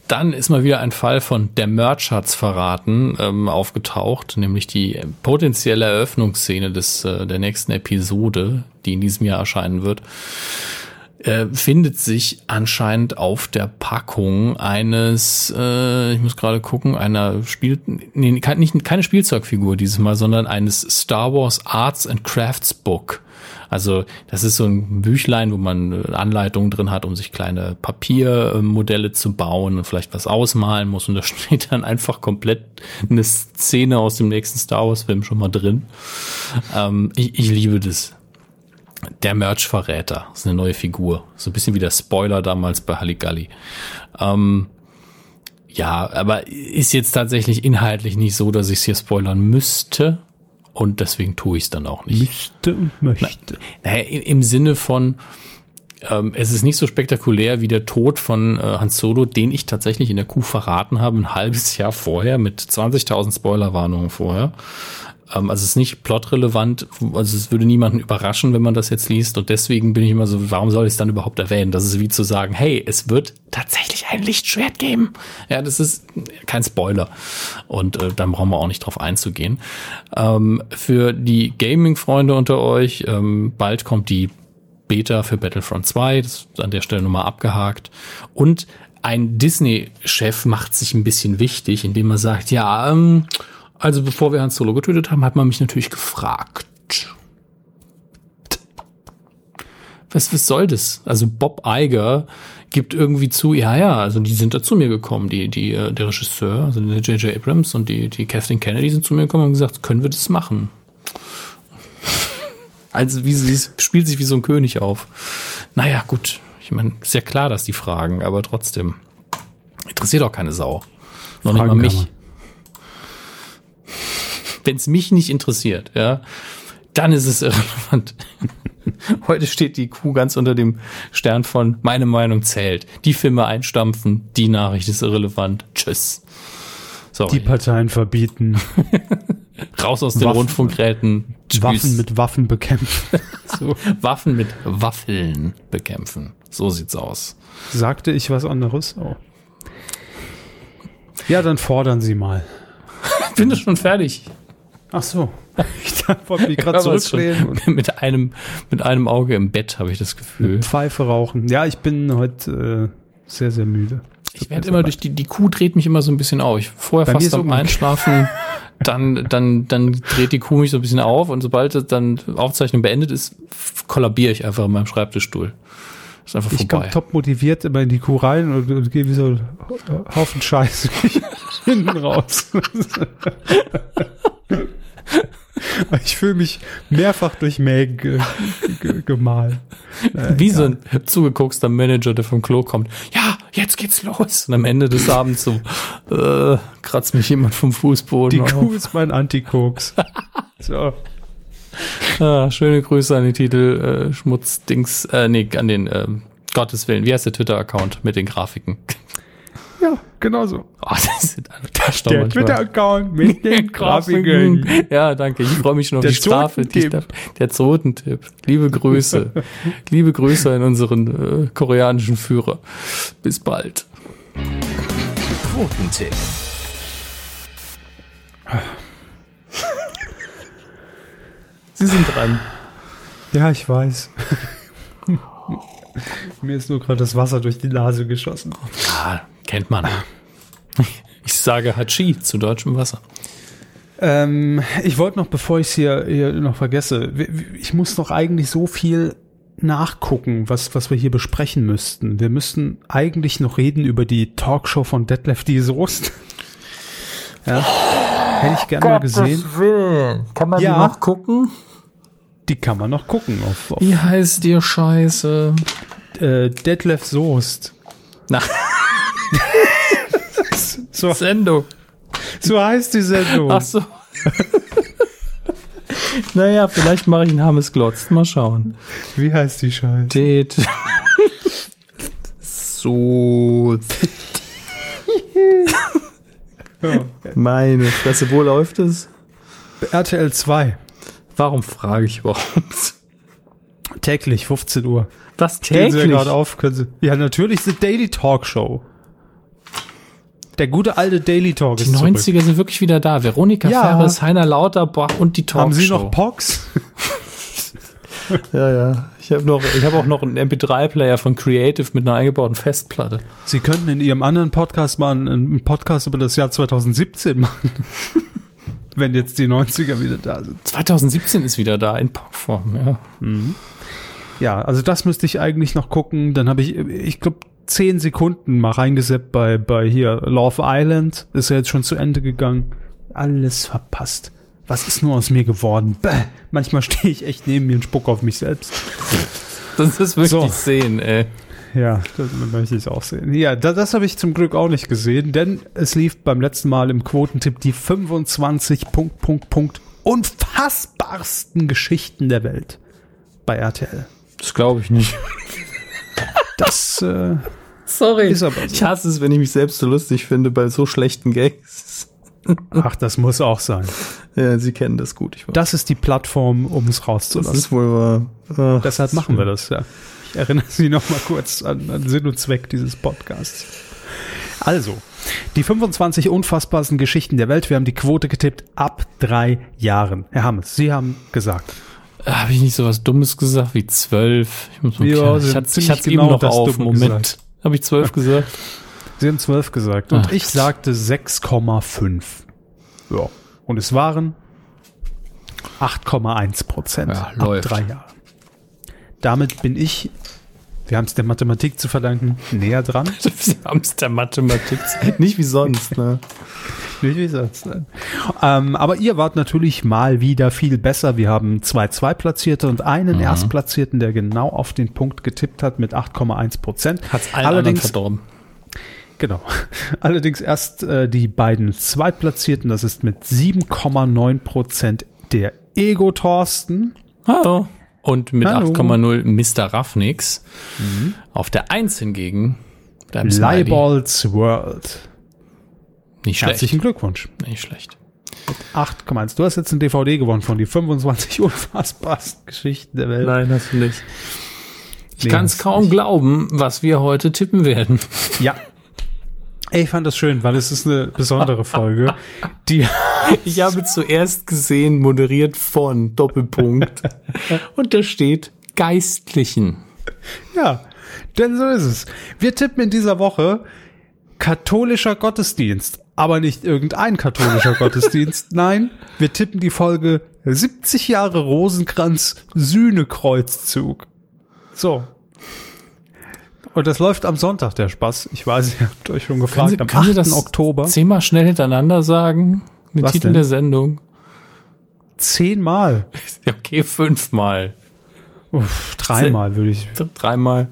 Dann ist mal wieder ein Fall von der Merch hat's verraten ähm, aufgetaucht, nämlich die potenzielle Eröffnungsszene des äh, der nächsten Episode, die in diesem Jahr erscheinen wird, äh, findet sich anscheinend auf der Packung eines, äh, ich muss gerade gucken, einer Spiel, nee, nicht keine Spielzeugfigur dieses Mal, sondern eines Star Wars Arts and Crafts Book. Also das ist so ein Büchlein, wo man Anleitungen drin hat, um sich kleine Papiermodelle zu bauen und vielleicht was ausmalen muss. Und da steht dann einfach komplett eine Szene aus dem nächsten Star Wars-Film schon mal drin. Ähm, ich, ich liebe das. Der Merch-Verräter ist eine neue Figur. So ein bisschen wie der Spoiler damals bei Halligalli. Ähm, ja, aber ist jetzt tatsächlich inhaltlich nicht so, dass ich es hier spoilern müsste. Und deswegen tue ich es dann auch nicht. Müsste und möchte. Naja, im Sinne von, ähm, es ist nicht so spektakulär wie der Tod von äh, Hans Solo, den ich tatsächlich in der Kuh verraten habe, ein halbes Jahr vorher, mit 20.000 Spoilerwarnungen vorher. Ähm, also es ist nicht plotrelevant, also es würde niemanden überraschen, wenn man das jetzt liest. Und deswegen bin ich immer so, warum soll ich es dann überhaupt erwähnen? Das ist wie zu sagen, hey, es wird tatsächlich ein Lichtschwert geben. Ja, das ist kein Spoiler. Und äh, dann brauchen wir auch nicht drauf einzugehen. Ähm, für die Gaming-Freunde unter euch, ähm, bald kommt die Beta für Battlefront 2, das ist an der Stelle nochmal abgehakt. Und ein Disney-Chef macht sich ein bisschen wichtig, indem er sagt, ja, ähm, also bevor wir Han Solo getötet haben, hat man mich natürlich gefragt. Was, was soll das? Also Bob Iger gibt irgendwie zu, ja, ja, also die sind da zu mir gekommen, die, die, äh, der Regisseur, also der J.J. Abrams und die, die Kathleen Kennedy sind zu mir gekommen und gesagt, können wir das machen? Also wie sie spielt sich wie so ein König auf. Naja, gut. Ich meine, ist ja klar, dass die fragen, aber trotzdem. Interessiert auch keine Sau. Noch nicht mal mich. Wenn es mich nicht interessiert, ja, dann ist es irrelevant. Heute steht die Kuh ganz unter dem Stern von meine Meinung zählt. Die Filme einstampfen, die Nachricht ist irrelevant. Tschüss. Sorry. Die Parteien verbieten, Raus aus den Waffen- Rundfunkräten. Tschüss. Waffen mit Waffen bekämpfen. So. Waffen mit Waffeln bekämpfen. So sieht's aus. Sagte ich was anderes? Oh. Ja, dann fordern Sie mal. Ich bin schon fertig. Ach so. Ich wollte mich gerade zurücklehnen mit einem mit einem Auge im Bett habe ich das Gefühl. Pfeife rauchen. Ja, ich bin heute äh, sehr, sehr müde. Ich werde immer durch die die Kuh dreht mich immer so ein bisschen auf. Ich vorher Bei fast am. Einschlafen, dann dann dann dreht die Kuh mich so ein bisschen auf und sobald dann Aufzeichnung beendet ist, kollabiere ich einfach in meinem Schreibtischstuhl. Ist einfach Ich komme vorbei. top motiviert immer in die Kuh rein und, und gehe wie so ein Haufen Scheiße hinten raus. ich fühle mich mehrfach durch Mägen ge ge gemahlen. Wie so ein zugeguckster Manager, der vom Klo kommt. Ja, jetzt geht's los. Und am Ende des Abends so äh, kratzt mich jemand vom Fußboden. Die auf. Kuh ist mein Antikoks. So. Ah, schöne Grüße an die Titel äh, Schmutzdings, äh, nee, an den ähm, Gottes Willen. Wie heißt der Twitter-Account mit den Grafiken? Ja, genau so. Oh, das sind alle Touchdown Der. Twitter-Account mit den Grafiken. Ja, danke. Ich freue mich schon auf Der die Strafe. Die der Zotentipp. Liebe Grüße. Liebe Grüße an unseren äh, koreanischen Führer. Bis bald. Quotentipp. Sie sind dran. Ja, ich weiß. Mir ist nur gerade das Wasser durch die Nase geschossen. Ah, kennt man. Ich sage Hachi zu deutschem Wasser. Ähm, ich wollte noch, bevor ich es hier, hier noch vergesse, ich muss noch eigentlich so viel nachgucken, was, was wir hier besprechen müssten. Wir müssten eigentlich noch reden über die Talkshow von Detlef die Soest. Ja, hätte ich gerne mal gesehen. Willen. Kann man Ja. die noch gucken? Die kann man noch gucken auf, auf Wie heißt dir Scheiße? äh, Detlef Soest. Na, So, Sendung. so heißt die Sendung. Ach so. Naja, vielleicht mache ich einen Hammes Glotz. Mal schauen. Wie heißt die Scheiße? Det. so. Meine Fresse, wo läuft es? RTL 2. Warum frage ich überhaupt? Täglich, 15 Uhr. Was Stehen Sie ja täglich? gerade auf. Können Sie, ja, natürlich The Daily Talk Show. Der gute alte Daily Talk Die ist zurück. 90er sind wirklich wieder da. Veronika Ja. Ferres, Heiner Lauterbach und die Talkshow. Haben Sie noch Pox? Ja, ja. Ich habe noch, ich habe auch noch einen MP3-Player von Creative mit einer eingebauten Festplatte. Sie könnten in Ihrem anderen Podcast mal einen, einen Podcast über das Jahr 2017 machen. Wenn jetzt die 90er wieder da sind. 2017 ist wieder da in Popform, ja. Ja, also das müsste ich eigentlich noch gucken. Dann habe ich, ich glaube, zehn Sekunden mal reingeseppt bei, bei hier Love Island. Ist ja jetzt schon zu Ende gegangen. Alles verpasst. Was ist nur aus mir geworden? Bäh. Manchmal stehe ich echt neben mir und spuck auf mich selbst. Das, das möchte So. ich sehen, ey. Ja, das möchte ich auch sehen. Ja, das, das habe ich zum Glück auch nicht gesehen, denn es lief beim letzten Mal im Quotentipp die 25 Punkt, Punkt, Punkt unfassbarsten Geschichten der Welt bei RTL. Das glaube ich nicht. Das äh, Sorry. Ist aber so. Ich hasse es, wenn ich mich selbst so lustig finde bei so schlechten Gags. Ach, das muss auch sein. Ja, Sie kennen das gut. Ich weiß. Das ist die Plattform, um es das rauszulassen. ist wohl wahr. Ach, Deshalb machen wir das, ja. Ich erinnere Sie noch mal kurz an, an Sinn und Zweck dieses Podcasts. Also, die 25 unfassbarsten Geschichten der Welt. Wir haben die Quote getippt ab drei Jahren. Herr Hammes, Sie haben gesagt. Habe ich nicht so was Dummes gesagt wie zwölf? Ich muss mal Ja, ich hatte, hatte genau eben noch das auf. Dumme Moment. gesagt. Habe ich zwölf gesagt? Sie haben 12 gesagt und Ach, ich sagte 6,5. Ja. Und es waren 8,1 Prozent Ja, ab drei Jahren. Damit bin ich, wir haben es der Mathematik zu verdanken, näher dran. Sie haben es der Mathematik. Nicht wie sonst, ne? Nicht wie sonst. Nein. Ähm, aber ihr wart natürlich mal wieder viel besser. Wir haben zwei Zweitplatzierte und einen Mhm. Erstplatzierten, der genau auf den Punkt getippt hat mit 8,1 Prozent. Hat's allen anderen Allerdings, verdorben. genau. Allerdings erst äh, die beiden Zweitplatzierten, das ist mit 7,9 Prozent der Ego Thorsten. Hallo. Und mit Hallo. 8,0 Mr. Raffnix. Auf der 1 hingegen. Leibolds World. Nicht schlecht. Herzlichen Glückwunsch. Nicht schlecht. 8,1. Du hast jetzt ein DVD gewonnen von die 25 unfassbarsten Geschichten der Welt. Nein, hast du nicht. Ich Nee, kann es kaum nicht. glauben, was wir heute tippen werden. Ja. Ey, Ich fand das schön, weil es ist eine besondere Folge. Die, Ich habe zuerst gesehen, moderiert von Doppelpunkt. Und da steht Geistlichen. ja, denn so ist es. Wir tippen in dieser Woche katholischer Gottesdienst. Aber nicht irgendein katholischer Gottesdienst. Nein, wir tippen die Folge 70 Jahre Rosenkranz Sühnekreuzzug. So. Und das läuft am Sonntag, der Spaß. Ich weiß, ihr habt euch schon gefragt. am 8. Oktober. zehnmal schnell hintereinander sagen? Den Was Titel denn? der Sendung. Zehnmal. Okay, fünfmal. Uff, dreimal würde ich. Dreimal.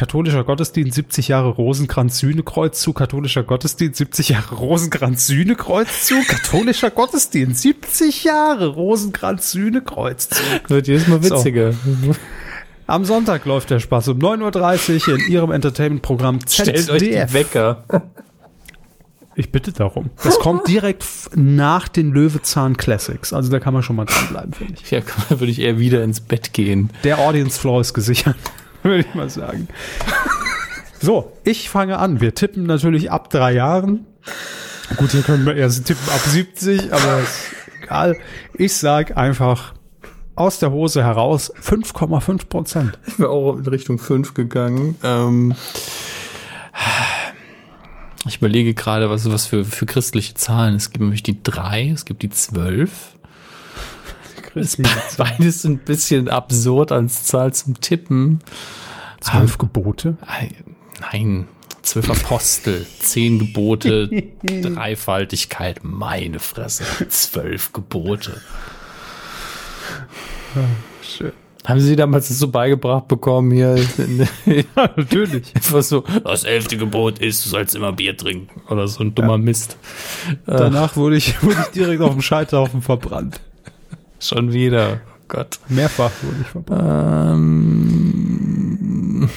Katholischer Gottesdienst 70 Jahre Rosenkranz Sühnekreuzzug, katholischer Gottesdienst 70 Jahre Rosenkranz Sühnekreuzzug, katholischer Gottesdienst 70 Jahre Rosenkranz Sühnekreuzzug. Wird jedes Mal witziger. Am Sonntag läuft der Spaß um 9.30 Uhr in ihrem Entertainment-Programm Stellt euch die ZDF. Wecker. Ich bitte darum. Das kommt direkt nach den Löwezahn Classics. Also da kann man schon mal dranbleiben, finde ich. Ja, da würde ich eher wieder ins Bett gehen. Der Audience Floor ist gesichert, würde ich mal sagen. So, ich fange an. Wir tippen natürlich ab drei Jahren. Gut, hier können wir erst tippen ab 70, aber ist egal. Ich sag einfach aus der Hose heraus 5,5 Prozent. Ich wäre auch in Richtung 5 gegangen. Ähm, ich überlege gerade, was, was für, für christliche Zahlen. Es gibt nämlich die 3, es gibt die 12. Beides ein bisschen absurd als Zahl zum Tippen. Zwölf Gebote. Ei, Nein, zwölf Apostel, zehn Gebote, Dreifaltigkeit, meine Fresse, zwölf Gebote. Schön. Haben Sie damals das so beigebracht bekommen hier? Ja, natürlich. Einfach so, das elfte Gebot ist, du sollst immer Bier trinken. Oder so ein dummer Mist. Danach wurde ich, wurde ich direkt auf dem Scheiterhaufen verbrannt. Schon wieder. Oh Gott. Mehrfach wurde ich verbannt. Ähm,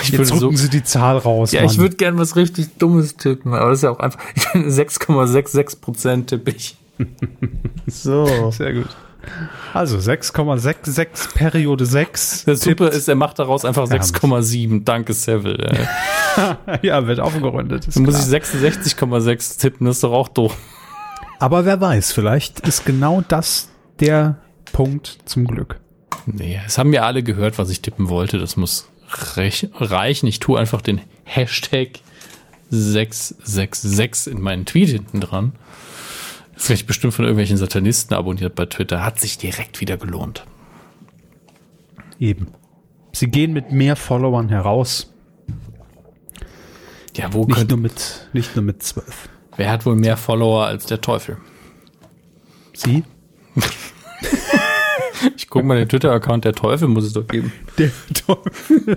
ich Jetzt würde so, Sie die Zahl raus. ja, ich Mann. würde gern was richtig Dummes tippen, aber das ist ja auch einfach 6,66 Prozent tippe ich. so. Sehr gut. Also 6,66 Periode 6. Das Super ist, er macht daraus einfach Ja, 6,7. Danke, Seville. ja, wird aufgerundet. Dann muss ich 66,6 tippen, das ist doch auch doof. Aber wer weiß, vielleicht ist genau das der Punkt zum Glück. Nee, es haben ja alle gehört, was ich tippen wollte. Das muss reichen. Ich tue einfach den Hashtag 666 in meinen Tweet hinten dran. Das werde ich bestimmt von irgendwelchen Satanisten abonniert bei Twitter. Hat sich direkt wieder gelohnt. Eben. Sie gehen mit mehr Followern heraus, Ja, wo nicht nur mit, nicht nur mit zwölf. wer hat wohl mehr Follower als der Teufel? Sie? Ich gucke mal den Twitter-Account, der Teufel muss es doch geben. Der Teufel.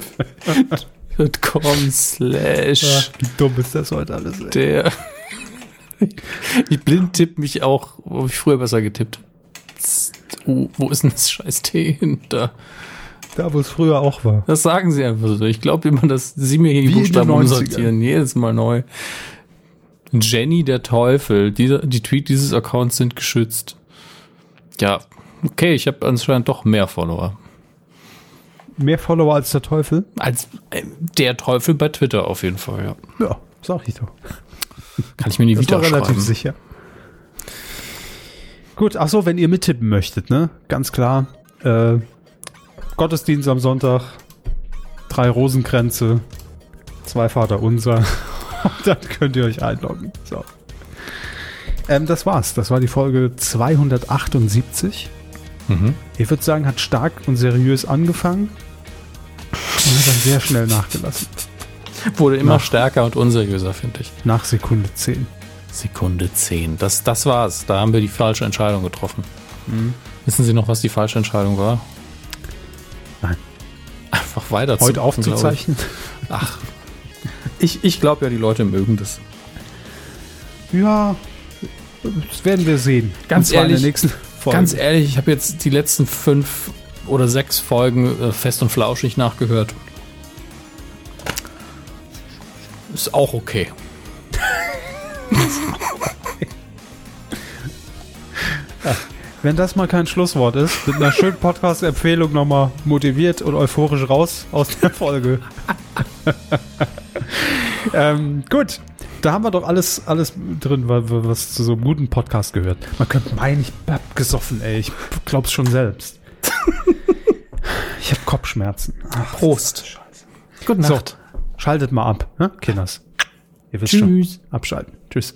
.com slash Wie dumm ist das heute alles? Ey. der. Ich blind tipp mich auch, wo ich früher besser getippt. Oh, wo ist denn das scheiß T hinter? Da, wo es früher auch war. Das sagen sie einfach so. Ich glaube immer, dass sie mir hier die Wie Buchstaben 90ern. umsortieren. Jedes Mal neu. Jenny der Teufel. Die, die Tweet dieses Accounts sind geschützt. Ja, okay, ich habe anscheinend doch mehr Follower. Mehr Follower als der Teufel? Als äh, der Teufel bei Twitter auf jeden Fall, ja. Ja, sag ich doch. Kann ich mir nie Das wieder war relativ sicher. Gut, ach so, wenn ihr mittippen möchtet, ne? Ganz klar. Äh, Gottesdienst am Sonntag, drei Rosenkränze, zwei Vater unser. Und dann könnt ihr euch einloggen. So. Ähm, das war's. Das war die Folge 278. Mhm. Ich würde sagen, hat stark und seriös angefangen und hat dann sehr schnell nachgelassen. Wurde immer Nach- stärker und unseriöser, finde ich. Nach Sekunde 10. Sekunde 10. Das, das war's. Da haben wir die falsche Entscheidung getroffen. Wissen Sie noch, was die falsche Entscheidung war? Nein. Einfach weiter Heute zu aufzuzeichnen. Ach. Ich, ich glaube ja, die Leute mögen das. Ja, das werden wir sehen. Ganz ehrlich. Ganz ehrlich, ich habe jetzt die letzten fünf oder sechs Folgen äh, fest und flauschig nachgehört. Ist auch okay. Wenn das mal kein Schlusswort ist, mit einer schönen Podcast-Empfehlung nochmal motiviert und euphorisch raus aus der Folge. ähm, gut, da haben wir doch alles, alles drin, wa- wa- was zu so einem guten Podcast gehört. Man könnte meinen, ich hab gesoffen, ey. Ich glaub's schon selbst. ich hab Kopfschmerzen. Ach, Prost. Gute so, schaltet mal ab, ne, Kinders? Ihr wisst schon. Tschüss. Abschalten. Tschüss.